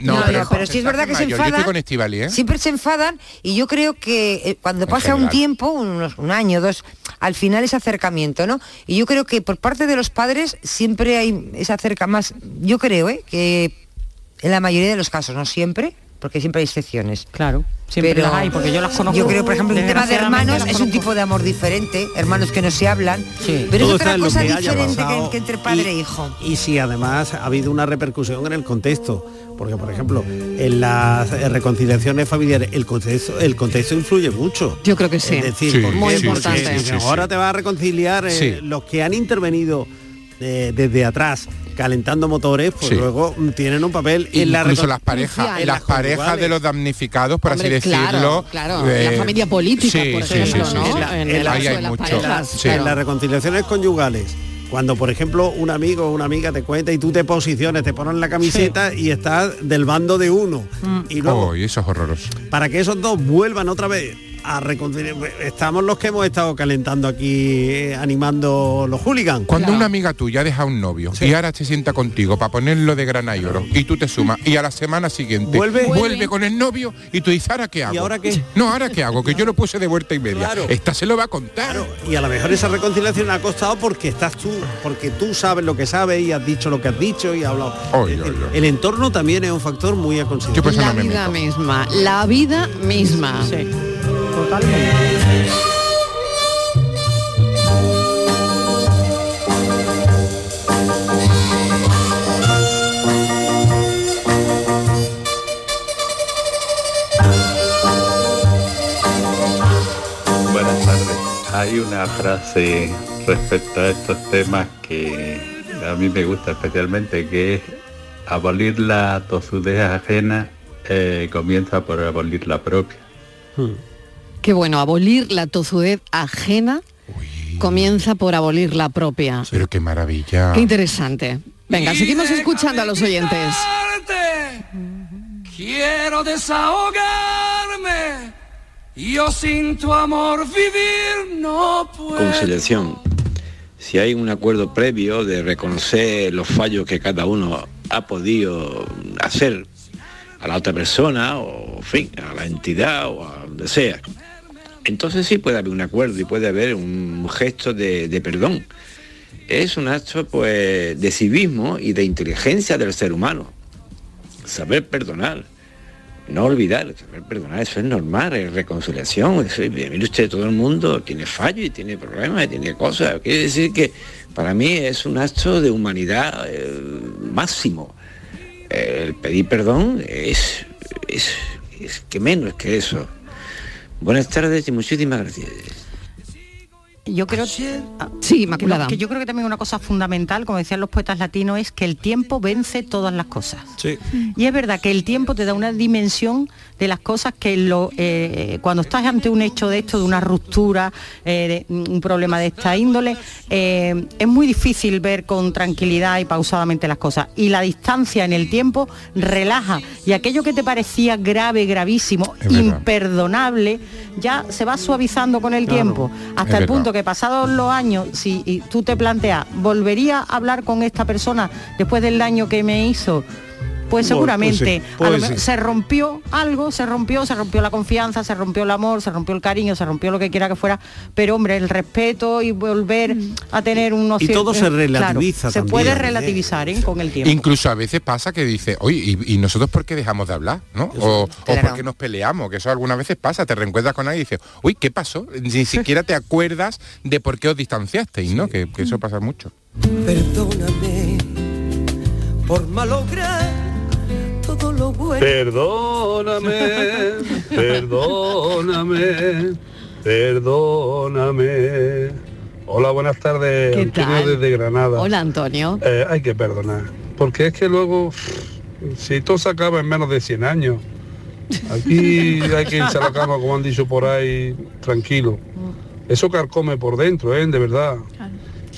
no, pero sí es verdad que se enfadan. ¿eh? Siempre se enfadan y yo creo que eh, cuando pasa un tiempo, unos- un año, dos, al final ese acercamiento, ¿no? Y yo creo que por parte de los padres siempre hay ese acerca más, yo creo, ¿eh? que en la mayoría de los casos, no siempre, porque siempre hay excepciones. Claro, siempre las hay, porque yo las conozco. Yo creo, por ejemplo, un tema de hermanos es un tipo de amor diferente, hermanos que no se hablan, pero Todo es otra cosa que diferente que, entre padre y- e hijo. Y si además ha habido una repercusión en el contexto, porque por ejemplo, en las eh, reconciliaciones familiares el contexto, el contexto influye mucho. Yo creo que sí. Es decir, muy importante. ahora te vas a reconciliar eh, Sí. los que han intervenido eh, desde atrás calentando motores, pues Sí. luego mm, tienen un papel en la Incluso las parejas, en las parejas de los damnificados, por Hombre, así claro, decirlo. claro, la familia política, por sí, ejemplo, sí, sí, ¿no? sí. En las mucho. parejas, Sí. en las reconciliaciones conyugales cuando por ejemplo un amigo o una amiga te cuenta y tú te posiciones te ponen la camiseta y estás del bando de uno y luego Oh, y eso es horroroso. para que esos dos vuelvan otra vez a reconciliar estamos los que hemos estado calentando aquí eh, animando los hooligans Cuando una amiga tuya deja un novio y ahora se sienta contigo para ponerlo de grana y oro y tú te sumas y a la semana siguiente Vuelve. vuelve con el novio y tú dices, ¿ahora qué hago? ¿Y ahora qué? No, ¿ahora qué hago? Que yo lo puse de vuelta y media. Claro. Esta se lo va a contar. y a lo mejor esa reconciliación ha costado porque estás tú porque tú sabes lo que sabes y has dicho lo que has dicho y has hablado Oy, Es oy, decir, oy. el entorno también es un factor muy a considerar La vida misma, la vida misma. Sí, totalmente. Buenas tardes. Hay una frase respecto a estos temas que a mí me gusta especialmente, que es abolir la tozudez ajena eh, comienza por abolir la propia. Qué bueno, abolir la tozudez ajena comienza por abolir la propia. Pero qué maravilla. Qué interesante. Venga, seguimos escuchando a los oyentes. Quiero desahogarme. Yo sin tu amor vivir no puedo. conciliación. Si hay un acuerdo previo de reconocer los fallos que cada uno ha podido hacer a la otra persona o en fin, a la entidad o a donde sea, entonces sí puede haber un acuerdo y puede haber un gesto de, perdón. Es un acto pues de civismo y de inteligencia del ser humano. Saber perdonar. No olvidar, saber perdonar, eso es normal, es reconciliación. Eso, mire usted, todo el mundo tiene fallos y tiene problemas y tiene cosas. Quiere decir que para mí es un acto de humanidad eh, máximo. El pedir perdón es, es, es que menos que eso. Buenas tardes y muchísimas gracias. Yo creo sí, Inmaculada. Que yo creo que también una cosa fundamental, como decían los poetas latinos, es que el tiempo vence todas las cosas. Y es verdad que el tiempo te da una dimensión de las cosas que lo, eh, cuando estás ante un hecho de esto, de una ruptura, eh, de un problema de esta índole, eh, es muy difícil ver con tranquilidad y pausadamente las cosas. Y la distancia en el tiempo relaja. Y aquello que te parecía grave, gravísimo, imperdonable, ya se va suavizando con el Claro. tiempo. Es Hasta el verdad. punto que que pasados los años, si tú te planteas, ¿volvería a hablar con esta persona después del daño que me hizo? Pues seguramente pues sí, a lo pues sí. se rompió algo, se rompió, se rompió la confianza, se rompió el amor, se rompió el cariño, se rompió lo que quiera que fuera, pero hombre, el respeto y volver a tener unos Y todo se claro, relativiza se puede ¿eh? relativizar ¿eh? con el tiempo. Incluso a veces pasa que dice, oye, ¿y, y nosotros por qué dejamos de hablar? ¿no? O, o Claro. por qué nos peleamos, que eso algunas veces pasa, te reencuentras con alguien y dices, uy, ¿qué pasó? Ni siquiera te acuerdas de por qué os distanciasteis, ¿no? Que, que eso pasa mucho. Perdóname por malograr. Perdóname, perdóname, perdóname. Hola, buenas tardes. ¿Qué Antonio tal? desde Granada. Hola Antonio. Eh, hay que perdonar. Porque es que luego, si todo se acaba en menos de 100 años, aquí hay que irse a la cama, como han dicho por ahí, tranquilo. Eso carcome por dentro, ¿eh? De verdad.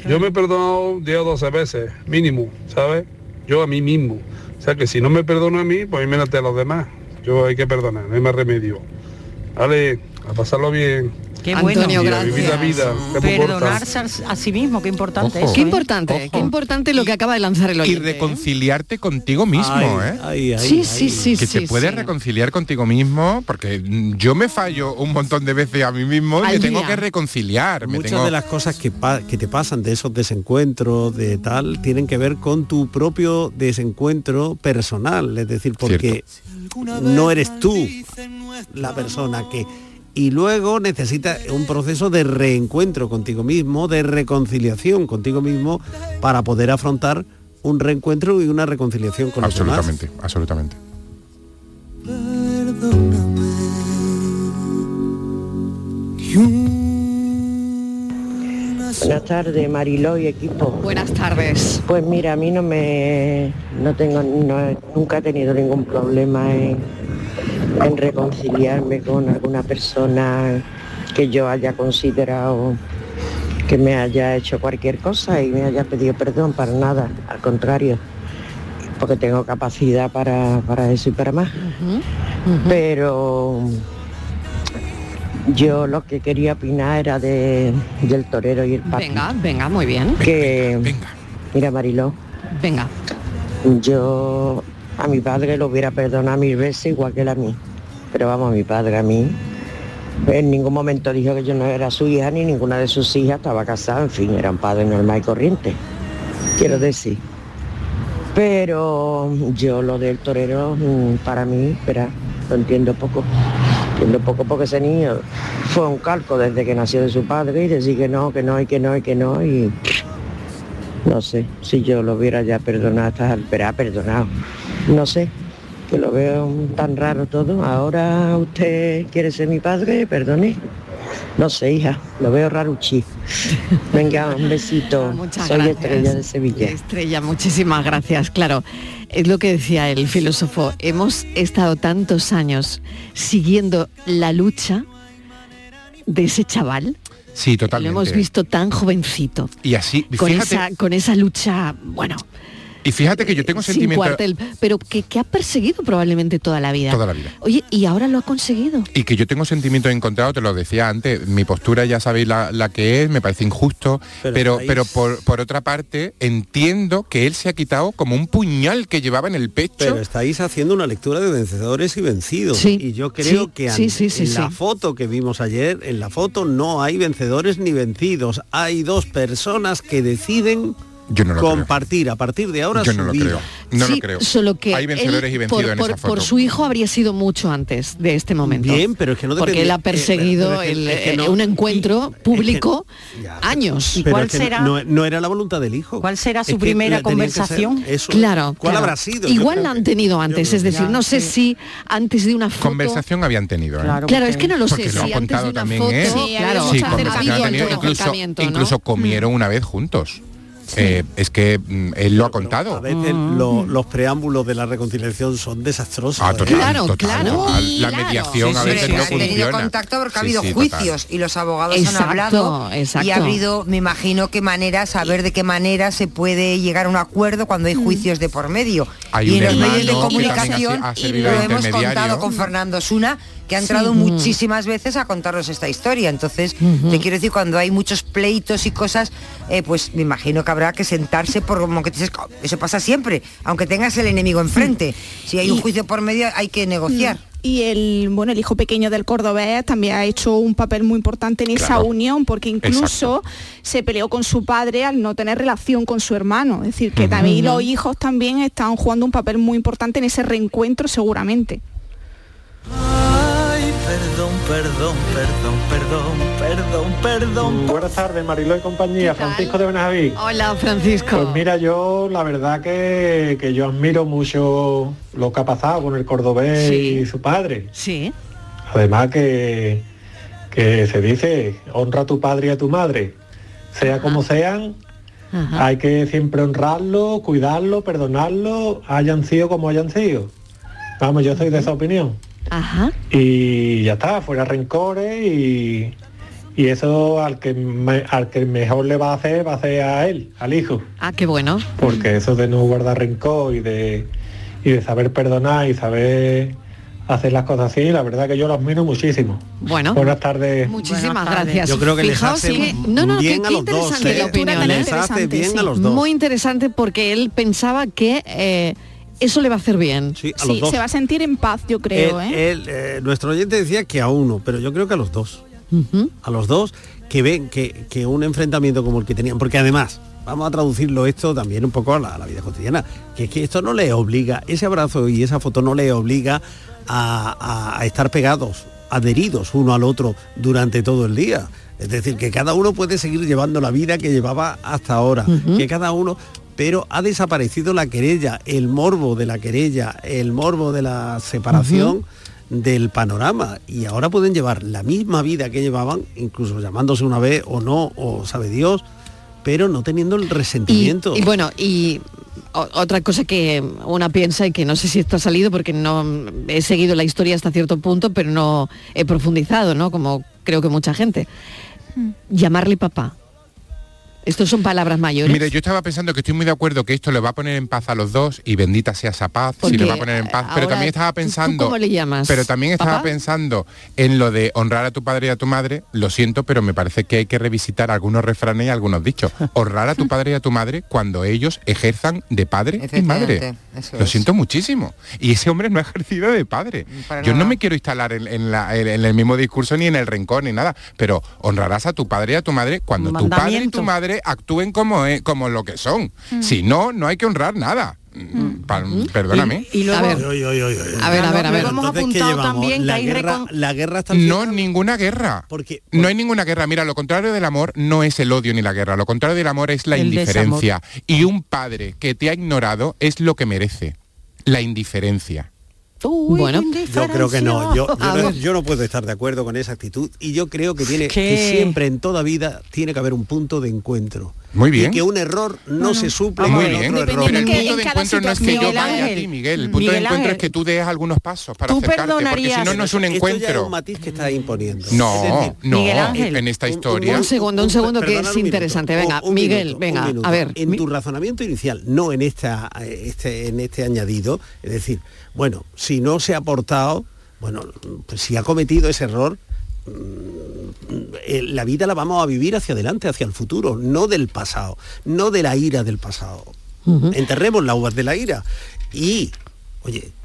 Yo me he perdonado 10 o 12 veces, mínimo, ¿sabes? Yo a mí mismo. O sea que si no me perdono a mí, pues imagínate a los demás. Yo hay que perdonar, no hay más remedio. Vale, a pasarlo bien. Qué bueno. Y a vivir la vida, es. Perdonarse a- sí mismo, qué importante Ojo. eso, Qué ¿eh? importante, qué importante lo que acaba de lanzar el Y oyente. ¿eh? reconciliarte contigo mismo, Ay, ¿eh? ay, ay, Sí, sí, sí, que sí, te puedes sí. reconciliar contigo mismo, porque yo me fallo un montón de veces a mí mismo y me tengo que reconciliar. Me Muchas tengo- de las cosas que te pasan de esos desencuentros, de tal, tienen que ver con tu propio desencuentro personal. Es decir, porque no eres tú la persona que... Y luego necesitas un proceso de reencuentro contigo mismo, de reconciliación contigo mismo, para poder afrontar un reencuentro y una reconciliación con los demás. Absolutamente, absolutamente. Buenas tardes, Mariló y equipo. Buenas tardes. Pues mira, a mí no me, no tengo, no nunca he tenido ningún problema en, en reconciliarme con alguna persona que yo haya considerado que me haya hecho cualquier cosa y me haya pedido perdón para nada, al contrario, porque tengo capacidad para, para eso y para más. Pero yo lo que quería opinar era de, del torero y el papi. Venga, venga, muy bien. Que, mira Mariló, Venga. yo a mi padre lo hubiera perdonado mil veces igual que él a mí. Pero vamos, mi padre a mí en ningún momento dijo que yo no era su hija ni ninguna de sus hijas estaba casada, en fin, era un padre normal y corriente, quiero decir. Pero yo lo del torero, mm, para mí, espera, lo entiendo poco. Entiendo poco porque ese niño fue un calco desde que nació de su padre y decir que no, que no, y que no, y que no, y no sé, si yo lo hubiera ya perdonado, hasta- pero ha perdonado. No sé, que lo veo tan raro todo. Ahora usted quiere ser mi padre, perdone. No sé, hija, lo veo raruchi. Venga, un besito. Muchas Soy gracias. Estrella de Sevilla. Estrella, muchísimas gracias. Claro, es lo que decía el filósofo. Hemos estado tantos años siguiendo la lucha de ese chaval. Sí, Lo totalmente. hemos visto tan jovencito. Y así, Con fíjate, esa, con esa lucha, bueno, y fíjate que yo tengo sin sentimiento cuartel, pero que, que ha perseguido probablemente toda la vida. toda la vida. Oye, y ahora lo ha conseguido. Y que yo tengo sentimientos encontrados, te lo decía antes, mi postura ya sabéis la, la que es, me parece injusto, Pero pero, por, por otra parte entiendo que él se ha quitado como un puñal que llevaba en el pecho. Pero estáis haciendo una lectura de vencedores y vencidos. Sí, y yo creo sí, que sí, an- sí, sí, en la foto que vimos ayer, en la foto no hay vencedores ni vencidos. Hay dos personas que deciden Yo no lo creo. compartir a partir de ahora Yo su no lo vida. creo. No Sí, lo creo. Solo que Hay vencedores él, y vencidos por, en por- esa foto. por su hijo habría sido mucho antes de este momento. Bien, pero es que no Porque depende- él ha eh, perseguido el- es que eh, no- un encuentro público años. Pero es que No, no era la voluntad del hijo. ¿Cuál será su primera conversación? eso. Claro, ¿Cuál claro. habrá sido? Igual la han tenido antes, es decir, Ya, no sé si antes de una foto. Conversación habían tenido. ¿eh? Claro, es que no lo Porque sé lo si incluso comieron una vez juntos. Eh, es que mm, él lo ha contado. A veces lo- los preámbulos de la reconciliación son desastrosos. Ah, ¿eh? total, Claro, total, claro. total. La mediación a veces Pero no han tenido funciona. contacto porque ha Sí, habido sí, juicios y los abogados Exacto, han hablado y ha habido, me imagino, qué manera, saber de qué manera se puede llegar a un acuerdo cuando hay juicios de por medio. Hay y en los medios de ha comunicación ha servido lo hemos contado con Fernando Suna, que ha Sí. entrado Mm. muchísimas veces a contarnos esta historia. Entonces, te quiero decir, cuando hay muchos pleitos y cosas, eh, pues me imagino que habrá que sentarse por como que dices, eso pasa siempre, aunque tengas el enemigo enfrente. Si hay un juicio por medio, hay que negociar. Y el bueno el hijo pequeño del cordobés también ha hecho un papel muy importante en esa unión porque incluso se peleó con su padre al no tener relación con su hermano. Es decir, que también los hijos también están jugando un papel muy importante en ese reencuentro seguramente. Perdón, perdón, perdón, perdón, perdón. Buenas tardes, Mariló y compañía, Francisco de Benaví. Hola, Francisco. Pues mira, yo la verdad que, que yo admiro mucho lo que ha pasado con el cordobés y su padre. Sí. Además que, que se dice, honra a tu padre y a tu madre. Sea como sean, hay que siempre honrarlo, cuidarlo, perdonarlo, hayan sido como hayan sido. Vamos, yo soy de esa opinión. Ajá. Y ya está, fuera rencores y, y eso al que, me- al que mejor le va a hacer va a ser a él, al hijo. Ah, qué bueno. Porque eso de no guardar rencor y de, y de saber perdonar y saber hacer las cosas así, la verdad que yo lo admiro muchísimo. Bueno. Buenas tardes. Muchísimas gracias. Yo creo que les Fijaos hace que- no, no, bien que- a los dos, interesante ¿eh? la opinión. Les ¿eh? hace bien a los dos. Muy interesante porque él pensaba que eh, eso le va a hacer bien. Sí, a Sí, los dos. se va a sentir en paz, yo creo, ¿eh? eh, nuestro oyente decía que a uno, pero yo creo que a los dos. A los dos que ven que, que un enfrentamiento como el que tenían, porque además, vamos a traducirlo esto también un poco a la, a la vida cotidiana, que es que esto no le obliga, ese abrazo y esa foto no le obliga a, a- a estar pegados, adheridos uno al otro durante todo el día. Es decir, que cada uno puede seguir llevando la vida que llevaba hasta ahora, que cada uno pero ha desaparecido la querella, el morbo de la querella, el morbo de la separación del panorama y ahora pueden llevar la misma vida que llevaban, incluso llamándose una vez o no, o sabe Dios, pero no teniendo el resentimiento. Y bueno, y otra cosa que una piensa y que no sé si esto ha salido porque no he seguido la historia hasta cierto punto, pero no he profundizado, ¿no? Como creo que mucha gente. Llamarle papá. Estos son palabras mayores. Mire, yo estaba pensando que estoy muy de acuerdo que esto le va a poner en paz a los dos y bendita sea esa paz Porque, si le va a poner en paz. Pero también estaba ¿tú- tú pensando. cómo le llamas? Pero también estaba ¿Papá? pensando en lo de honrar a tu padre y a tu madre. Lo siento, pero me parece que hay que revisitar algunos refranes y algunos dichos. Honrar a tu padre y a tu madre cuando ellos ejerzan de padre y madre. Lo siento muchísimo. Y ese hombre no ha ejercido de padre. para Yo no me quiero instalar en, en la- en- en el mismo discurso ni en el rencor ni nada, pero honrarás a tu padre y a tu madre cuando tu padre y tu madre actúen como, es- como lo que son. Si no, no hay que honrar nada. Mm, pa- Perdóname. Y luego- A ver. A ver, a ver, a ver. Luego hemos Entonces, ¿qué apuntado llevamos? también que la hay guerra, recon- la guerra No, ninguna guerra. Porque, No hay ninguna guerra. Mira, lo contrario del amor no es el odio ni la guerra. Lo contrario del amor es la El indiferencia. Y un padre que te ha ignorado es lo que merece. La indiferencia. Bueno, Yo creo que no, yo, yo A no, ver. yo no puedo estar de acuerdo con esa actitud y yo creo que tiene ¿Qué? que siempre en toda vida tiene que haber un punto de encuentro. Muy bien. Y que un error no se suple Muy con bien. otro Pero error. el que punto de encuentro no es que yo vaya a Miguel ti, Miguel. El punto de encuentro Ángel, es que tú des algunos pasos para tú acercarte, porque si perdonarías- no, no es un Esto ya es encuentro. un matiz que está imponiendo. No, Es decir, no, Miguel Ángel. en esta un- historia... Un segundo, un segundo que es minuto. interesante. Venga, Un- un Miguel, minuto, venga, a ver. En tu razonamiento inicial, no en esta, este, en este añadido, es decir, bueno, si no se ha portado, bueno, pues si ha cometido ese error, la vida la vamos a vivir hacia adelante, hacia el futuro, no del pasado, no de la ira del pasado. Enterremos la uvas de la ira. Y, oye, mm,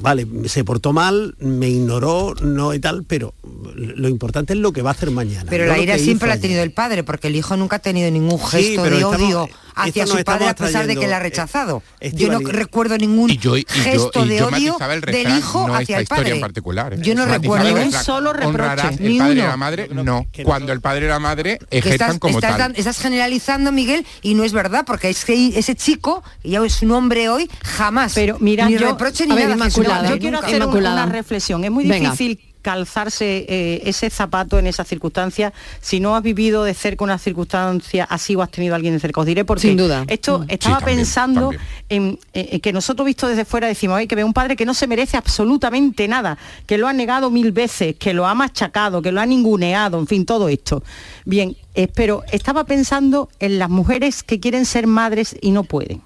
vale, se portó mal, me ignoró, no y tal, pero lo importante es lo que va a hacer mañana. Pero no la ira siempre la ha tenido el padre, porque el hijo nunca ha tenido ningún gesto de estamos- odio hacia su padre a pesar de que la ha eh, rechazado. Yo no recuerdo ningún Y yo, y yo, gesto y de yo odio del hijo no hacia esta el padre. en particular. Yo no recuerdo Ni un solo reproche, el ni padre y la madre, no. Cuando el padre y la madre que ejerzan estás, como estás tal. estás generalizando, Miguel, y no es verdad, porque es que ese chico, y ya es un hombre hoy, jamás. Pero mira, ni yo, reproche ni ver, nada. Inmaculada, yo quiero hacer Inmaculada. una reflexión. Es muy Venga. difícil calzarse eh, ese zapato en esas circunstancias si no has vivido de cerca una circunstancia así o has tenido a alguien de cerca. Os diré porque Sin duda. esto Mm. estaba Sí, también, pensando también. En, en que nosotros visto desde fuera decimos "Ay, que ve un padre que no se merece absolutamente nada, que lo ha negado mil veces, que lo ha machacado, que lo ha ninguneado, en fin, todo esto. Bien, eh, pero estaba pensando en las mujeres que quieren ser madres y no pueden.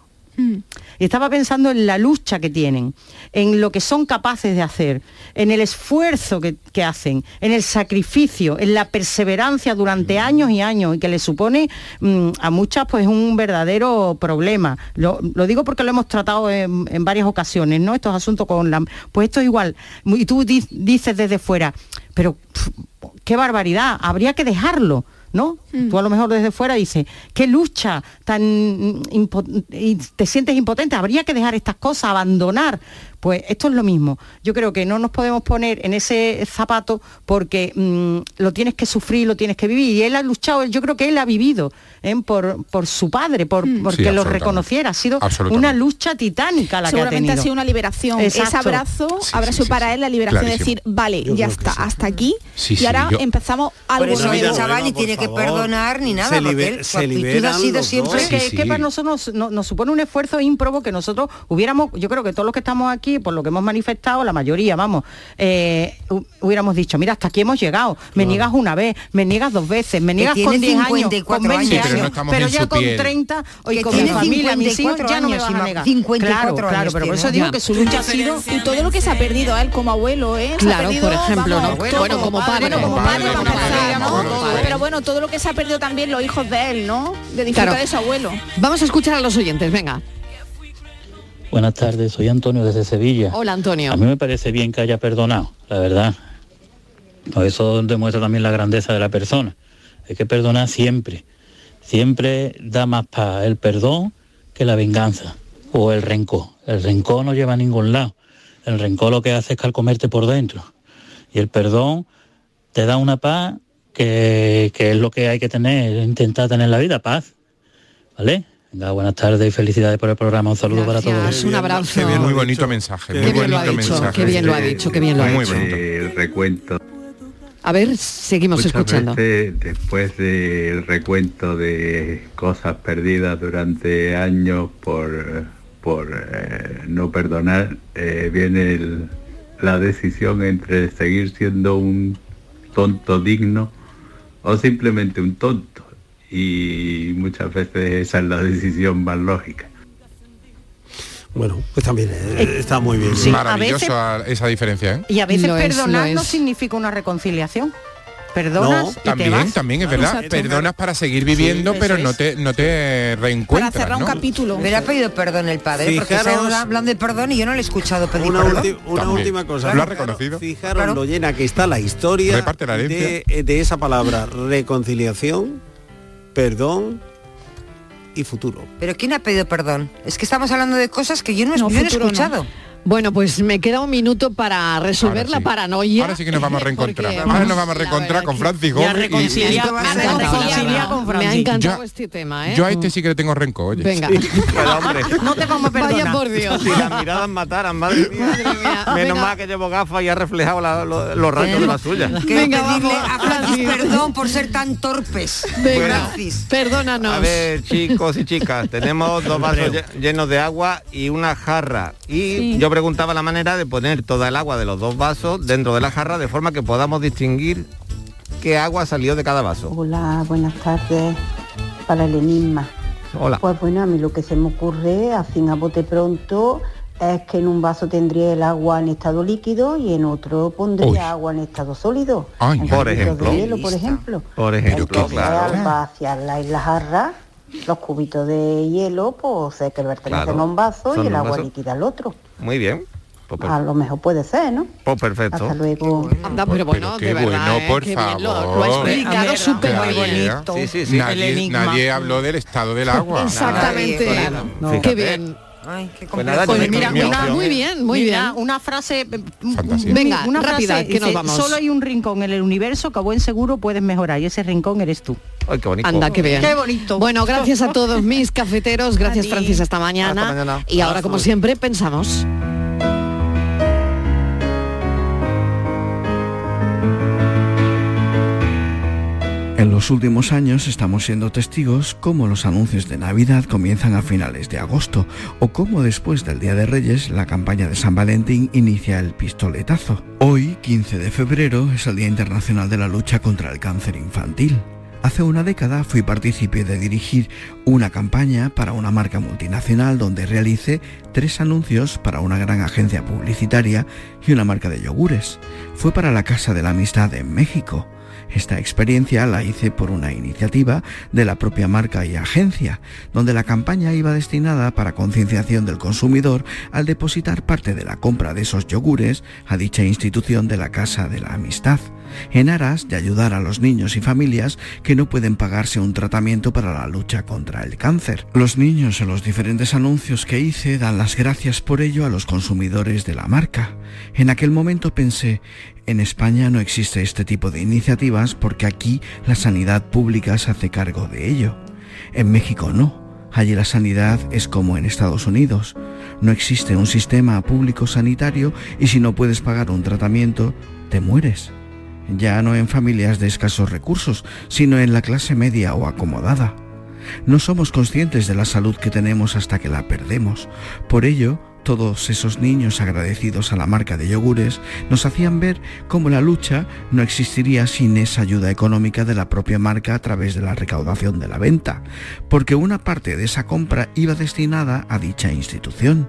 Y estaba pensando en la lucha que tienen, en lo que son capaces de hacer, en el esfuerzo que, que hacen, en el sacrificio, en la perseverancia durante años y años y que le supone mm, a muchas pues un verdadero problema. Lo, lo digo porque lo hemos tratado en, en varias ocasiones, ¿no? Estos asuntos con la... Pues esto es igual. Y tú di- dices desde fuera, pero qué barbaridad, habría que dejarlo. ¿No? Tú a lo mejor desde fuera dices, qué lucha tan y te sientes impotente, habría que dejar estas cosas, abandonar. Pues esto es lo mismo. Yo creo que no nos podemos poner en ese zapato porque mm, lo tienes que sufrir, lo tienes que vivir. Y él ha luchado, yo creo que él ha vivido ¿eh? por, por su padre, por, porque lo reconociera. Ha sido una lucha titánica la que ha Seguramente tenido. ha sido una liberación. Ese abrazo sido para él la liberación de decir, vale, Yo ya está, hasta aquí. Sí, y sí, ahora yo- empezamos algo nuevo. el chaval ni tiene que perdonar ni nada, Se porque liber- se actitud ha sido siempre. Es que, para nosotros nos, nos- nos supone un esfuerzo ímprobo que nosotros hubiéramos, yo creo que todos los que estamos aquí, por lo que hemos manifestado, la mayoría, vamos, eh, hu- hubiéramos dicho, mira, hasta aquí hemos llegado, me niegas una vez, me niegas dos veces, me niegas con 10 años, 54 con 20 años. Sí, pero no ya con piel. 30 y Que con mi familia, mis hijos, 54 ya no me años, van a Ima, negar. 54 claro, claro, pero por eso digo Ya. que su lucha ha sido... y todo lo que se ha perdido a él como abuelo, ¿eh? Claro, por ejemplo, ¿no? Bueno, como padre, Bueno, como padre. Pero bueno, todo lo que se ha perdido también los hijos de él, ¿no? De disfrutar Claro. de su abuelo. Vamos a escuchar a los oyentes, venga. Buenas tardes, soy Antonio desde Sevilla. Hola, Antonio. A mí me parece bien que haya perdonado, la verdad. Eso demuestra también la grandeza de la persona. Hay que perdonar siempre. Siempre da más paz el perdón que la venganza o el rencor. El rencor no lleva a ningún lado. El rencor lo que hace es calcomerte por dentro. Y el perdón te da una paz que, que es lo que hay que tener, intentar tener en la vida, paz. ¿Vale? Venga, buenas tardes y felicidades por el programa. Un saludo para todos. un abrazo. Muy bonito mensaje. Qué muy bien lo ha bonito dicho, mensaje. qué bien lo ha dicho, qué bien lo ha Muy dicho. bonito. El recuento. A ver, seguimos Muchas escuchando. veces, después del recuento de cosas perdidas durante años por, por eh, no perdonar, eh, viene el- la decisión entre seguir siendo un tonto digno o simplemente un tonto. Y muchas veces esa es la decisión más lógica. Bueno, pues también eh, está muy bien. Sí, esa diferencia, ¿eh? Y a veces es, perdonar no es. significa una reconciliación. Perdonas No, y te también, vas. también es verdad. Perdonas para seguir viviendo, pero no te, no te reencuentras, ¿no? capítulo. Ha pedido perdón el padre, porque Fijaros- estamos hablando de perdón y yo no le he escuchado pedir Una, perdón. ulti- una última cosa. Lo ha reconocido. Fijaros lo llena que está la historia Reparte la herencia. de, de esa palabra reconciliación, perdón y futuro. Pero ¿quién ha pedido perdón? Es que estamos hablando de cosas que yo no, No, yo no he no. Bueno, pues me queda un minuto para resolver la sí. paranoia. Ahora sí que nos vamos a reencontrar. Porque, Ahora nos vamos a reencontrar con Francis Gómez. reconcilia- Me ha encantado, Me ha Yo- este tema, ¿eh? Yo a este sí que le tengo rencor, oye. Venga. Pero hombre, No te vamos a perdonar. Vaya por Dios. si las miradas mataran, madre mía. Menos Venga. mal que llevo gafas y ha reflejado la- lo- los rayos de la suya. Que Venga, pedirle a Francis perdón por ser tan torpes. Venga, Francis. perdónanos. A ver, chicos y chicas, tenemos dos vasos lle- llenos de agua y una jarra. Y yo preguntaba la manera de poner toda el agua de los dos vasos dentro de la jarra de forma que podamos distinguir qué agua salió de cada vaso. Hola, buenas tardes. Para el enigma. Hola. Pues bueno, a mí lo que se me ocurre, así a bote pronto, es que en un vaso tendría el agua en estado líquido y en otro pondría Uy. agua en estado sólido. Ay, En por cubitos ejemplo. De hielo, por ejemplo. Por ejemplo, Entonces, claro. al vaciarla en la jarra, los cubitos de hielo, pues sé que pertenecen Claro, a un vaso y el agua vaso. líquida al otro. Muy bien. Pues, A lo mejor puede ser, ¿no? pues perfecto. Hasta luego. Anda, pero bueno, qué de verdad, bueno, ¿eh? por Qué bien lo, favor. lo ha explicado súper. Sí, sí, El Nadie, habló del estado del agua. Exactamente. Claro. No. Qué bien. Ay, qué Pues nada, Pues mira, mi una- opción Muy bien, muy Mira, bien. una frase eh, Fantasía. Venga, una rápida, frase, que nos vamos. Solo hay un rincón en el universo que a buen seguro puedes mejorar y ese rincón eres tú. Ay, qué bonito. Anda, qué bien. Qué bonito. Bueno, gracias a todos mis cafeteros, gracias. Francis, hasta mañana. Hasta mañana. Y ahora, como siempre, pensamos. En los últimos años estamos siendo testigos cómo los anuncios de Navidad comienzan a finales de agosto o cómo después del Día de Reyes la campaña de San Valentín inicia el pistoletazo. Hoy, 15 de febrero, es el Día Internacional de la Lucha contra el Cáncer Infantil. Hace una década fui partícipe de dirigir una campaña para una marca multinacional donde realicé tres anuncios para una gran agencia publicitaria y una marca de yogures. Fue para la Casa de la Amistad en México. Esta experiencia la hice por una iniciativa de la propia marca y agencia, donde la campaña iba destinada para concienciación del consumidor al depositar parte de la compra de esos yogures a dicha institución de la Casa de la Amistad, en aras de ayudar a los niños y familias que no pueden pagarse un tratamiento para la lucha contra el cáncer. Los niños en los diferentes anuncios que hice dan las gracias por ello a los consumidores de la marca. En aquel momento pensé, en España no existe este tipo de iniciativas porque aquí la sanidad pública se hace cargo de ello. En México no. Allí la sanidad es como en Estados Unidos. No existe un sistema público sanitario y si no puedes pagar un tratamiento, te mueres. Ya no en familias de escasos recursos, sino en la clase media o acomodada. No somos conscientes de la salud que tenemos hasta que la perdemos. Por ello, todos esos niños agradecidos a la marca de yogures nos hacían ver cómo la lucha no existiría sin esa ayuda económica de la propia marca a través de la recaudación de la venta, porque una parte de esa compra iba destinada a dicha institución.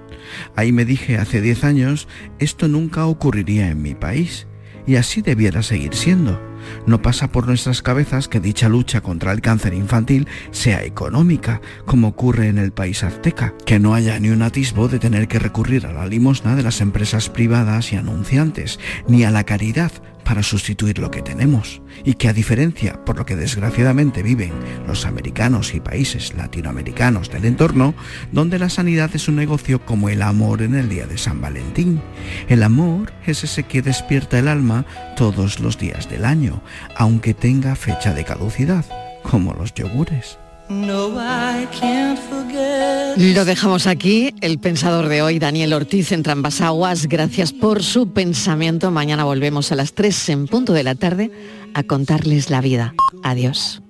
Ahí me dije hace 10 años, esto nunca ocurriría en mi país, y así debiera seguir siendo. No pasa por nuestras cabezas que dicha lucha contra el cáncer infantil sea económica, como ocurre en el país azteca, que no haya ni un atisbo de tener que recurrir a la limosna de las empresas privadas y anunciantes, ni a la caridad para sustituir lo que tenemos, y que a diferencia por lo que desgraciadamente viven los americanos y países latinoamericanos del entorno, donde la sanidad es un negocio como el amor en el día de San Valentín. El amor es ese que despierta el alma todos los días del año, aunque tenga fecha de caducidad, como los yogures. No, I can't forget. Lo dejamos aquí, el pensador de hoy, Daniel Ortiz, en Trambas Aguas. Gracias por su pensamiento. Mañana volvemos a las 3 en punto de la tarde a contarles la vida. Adiós.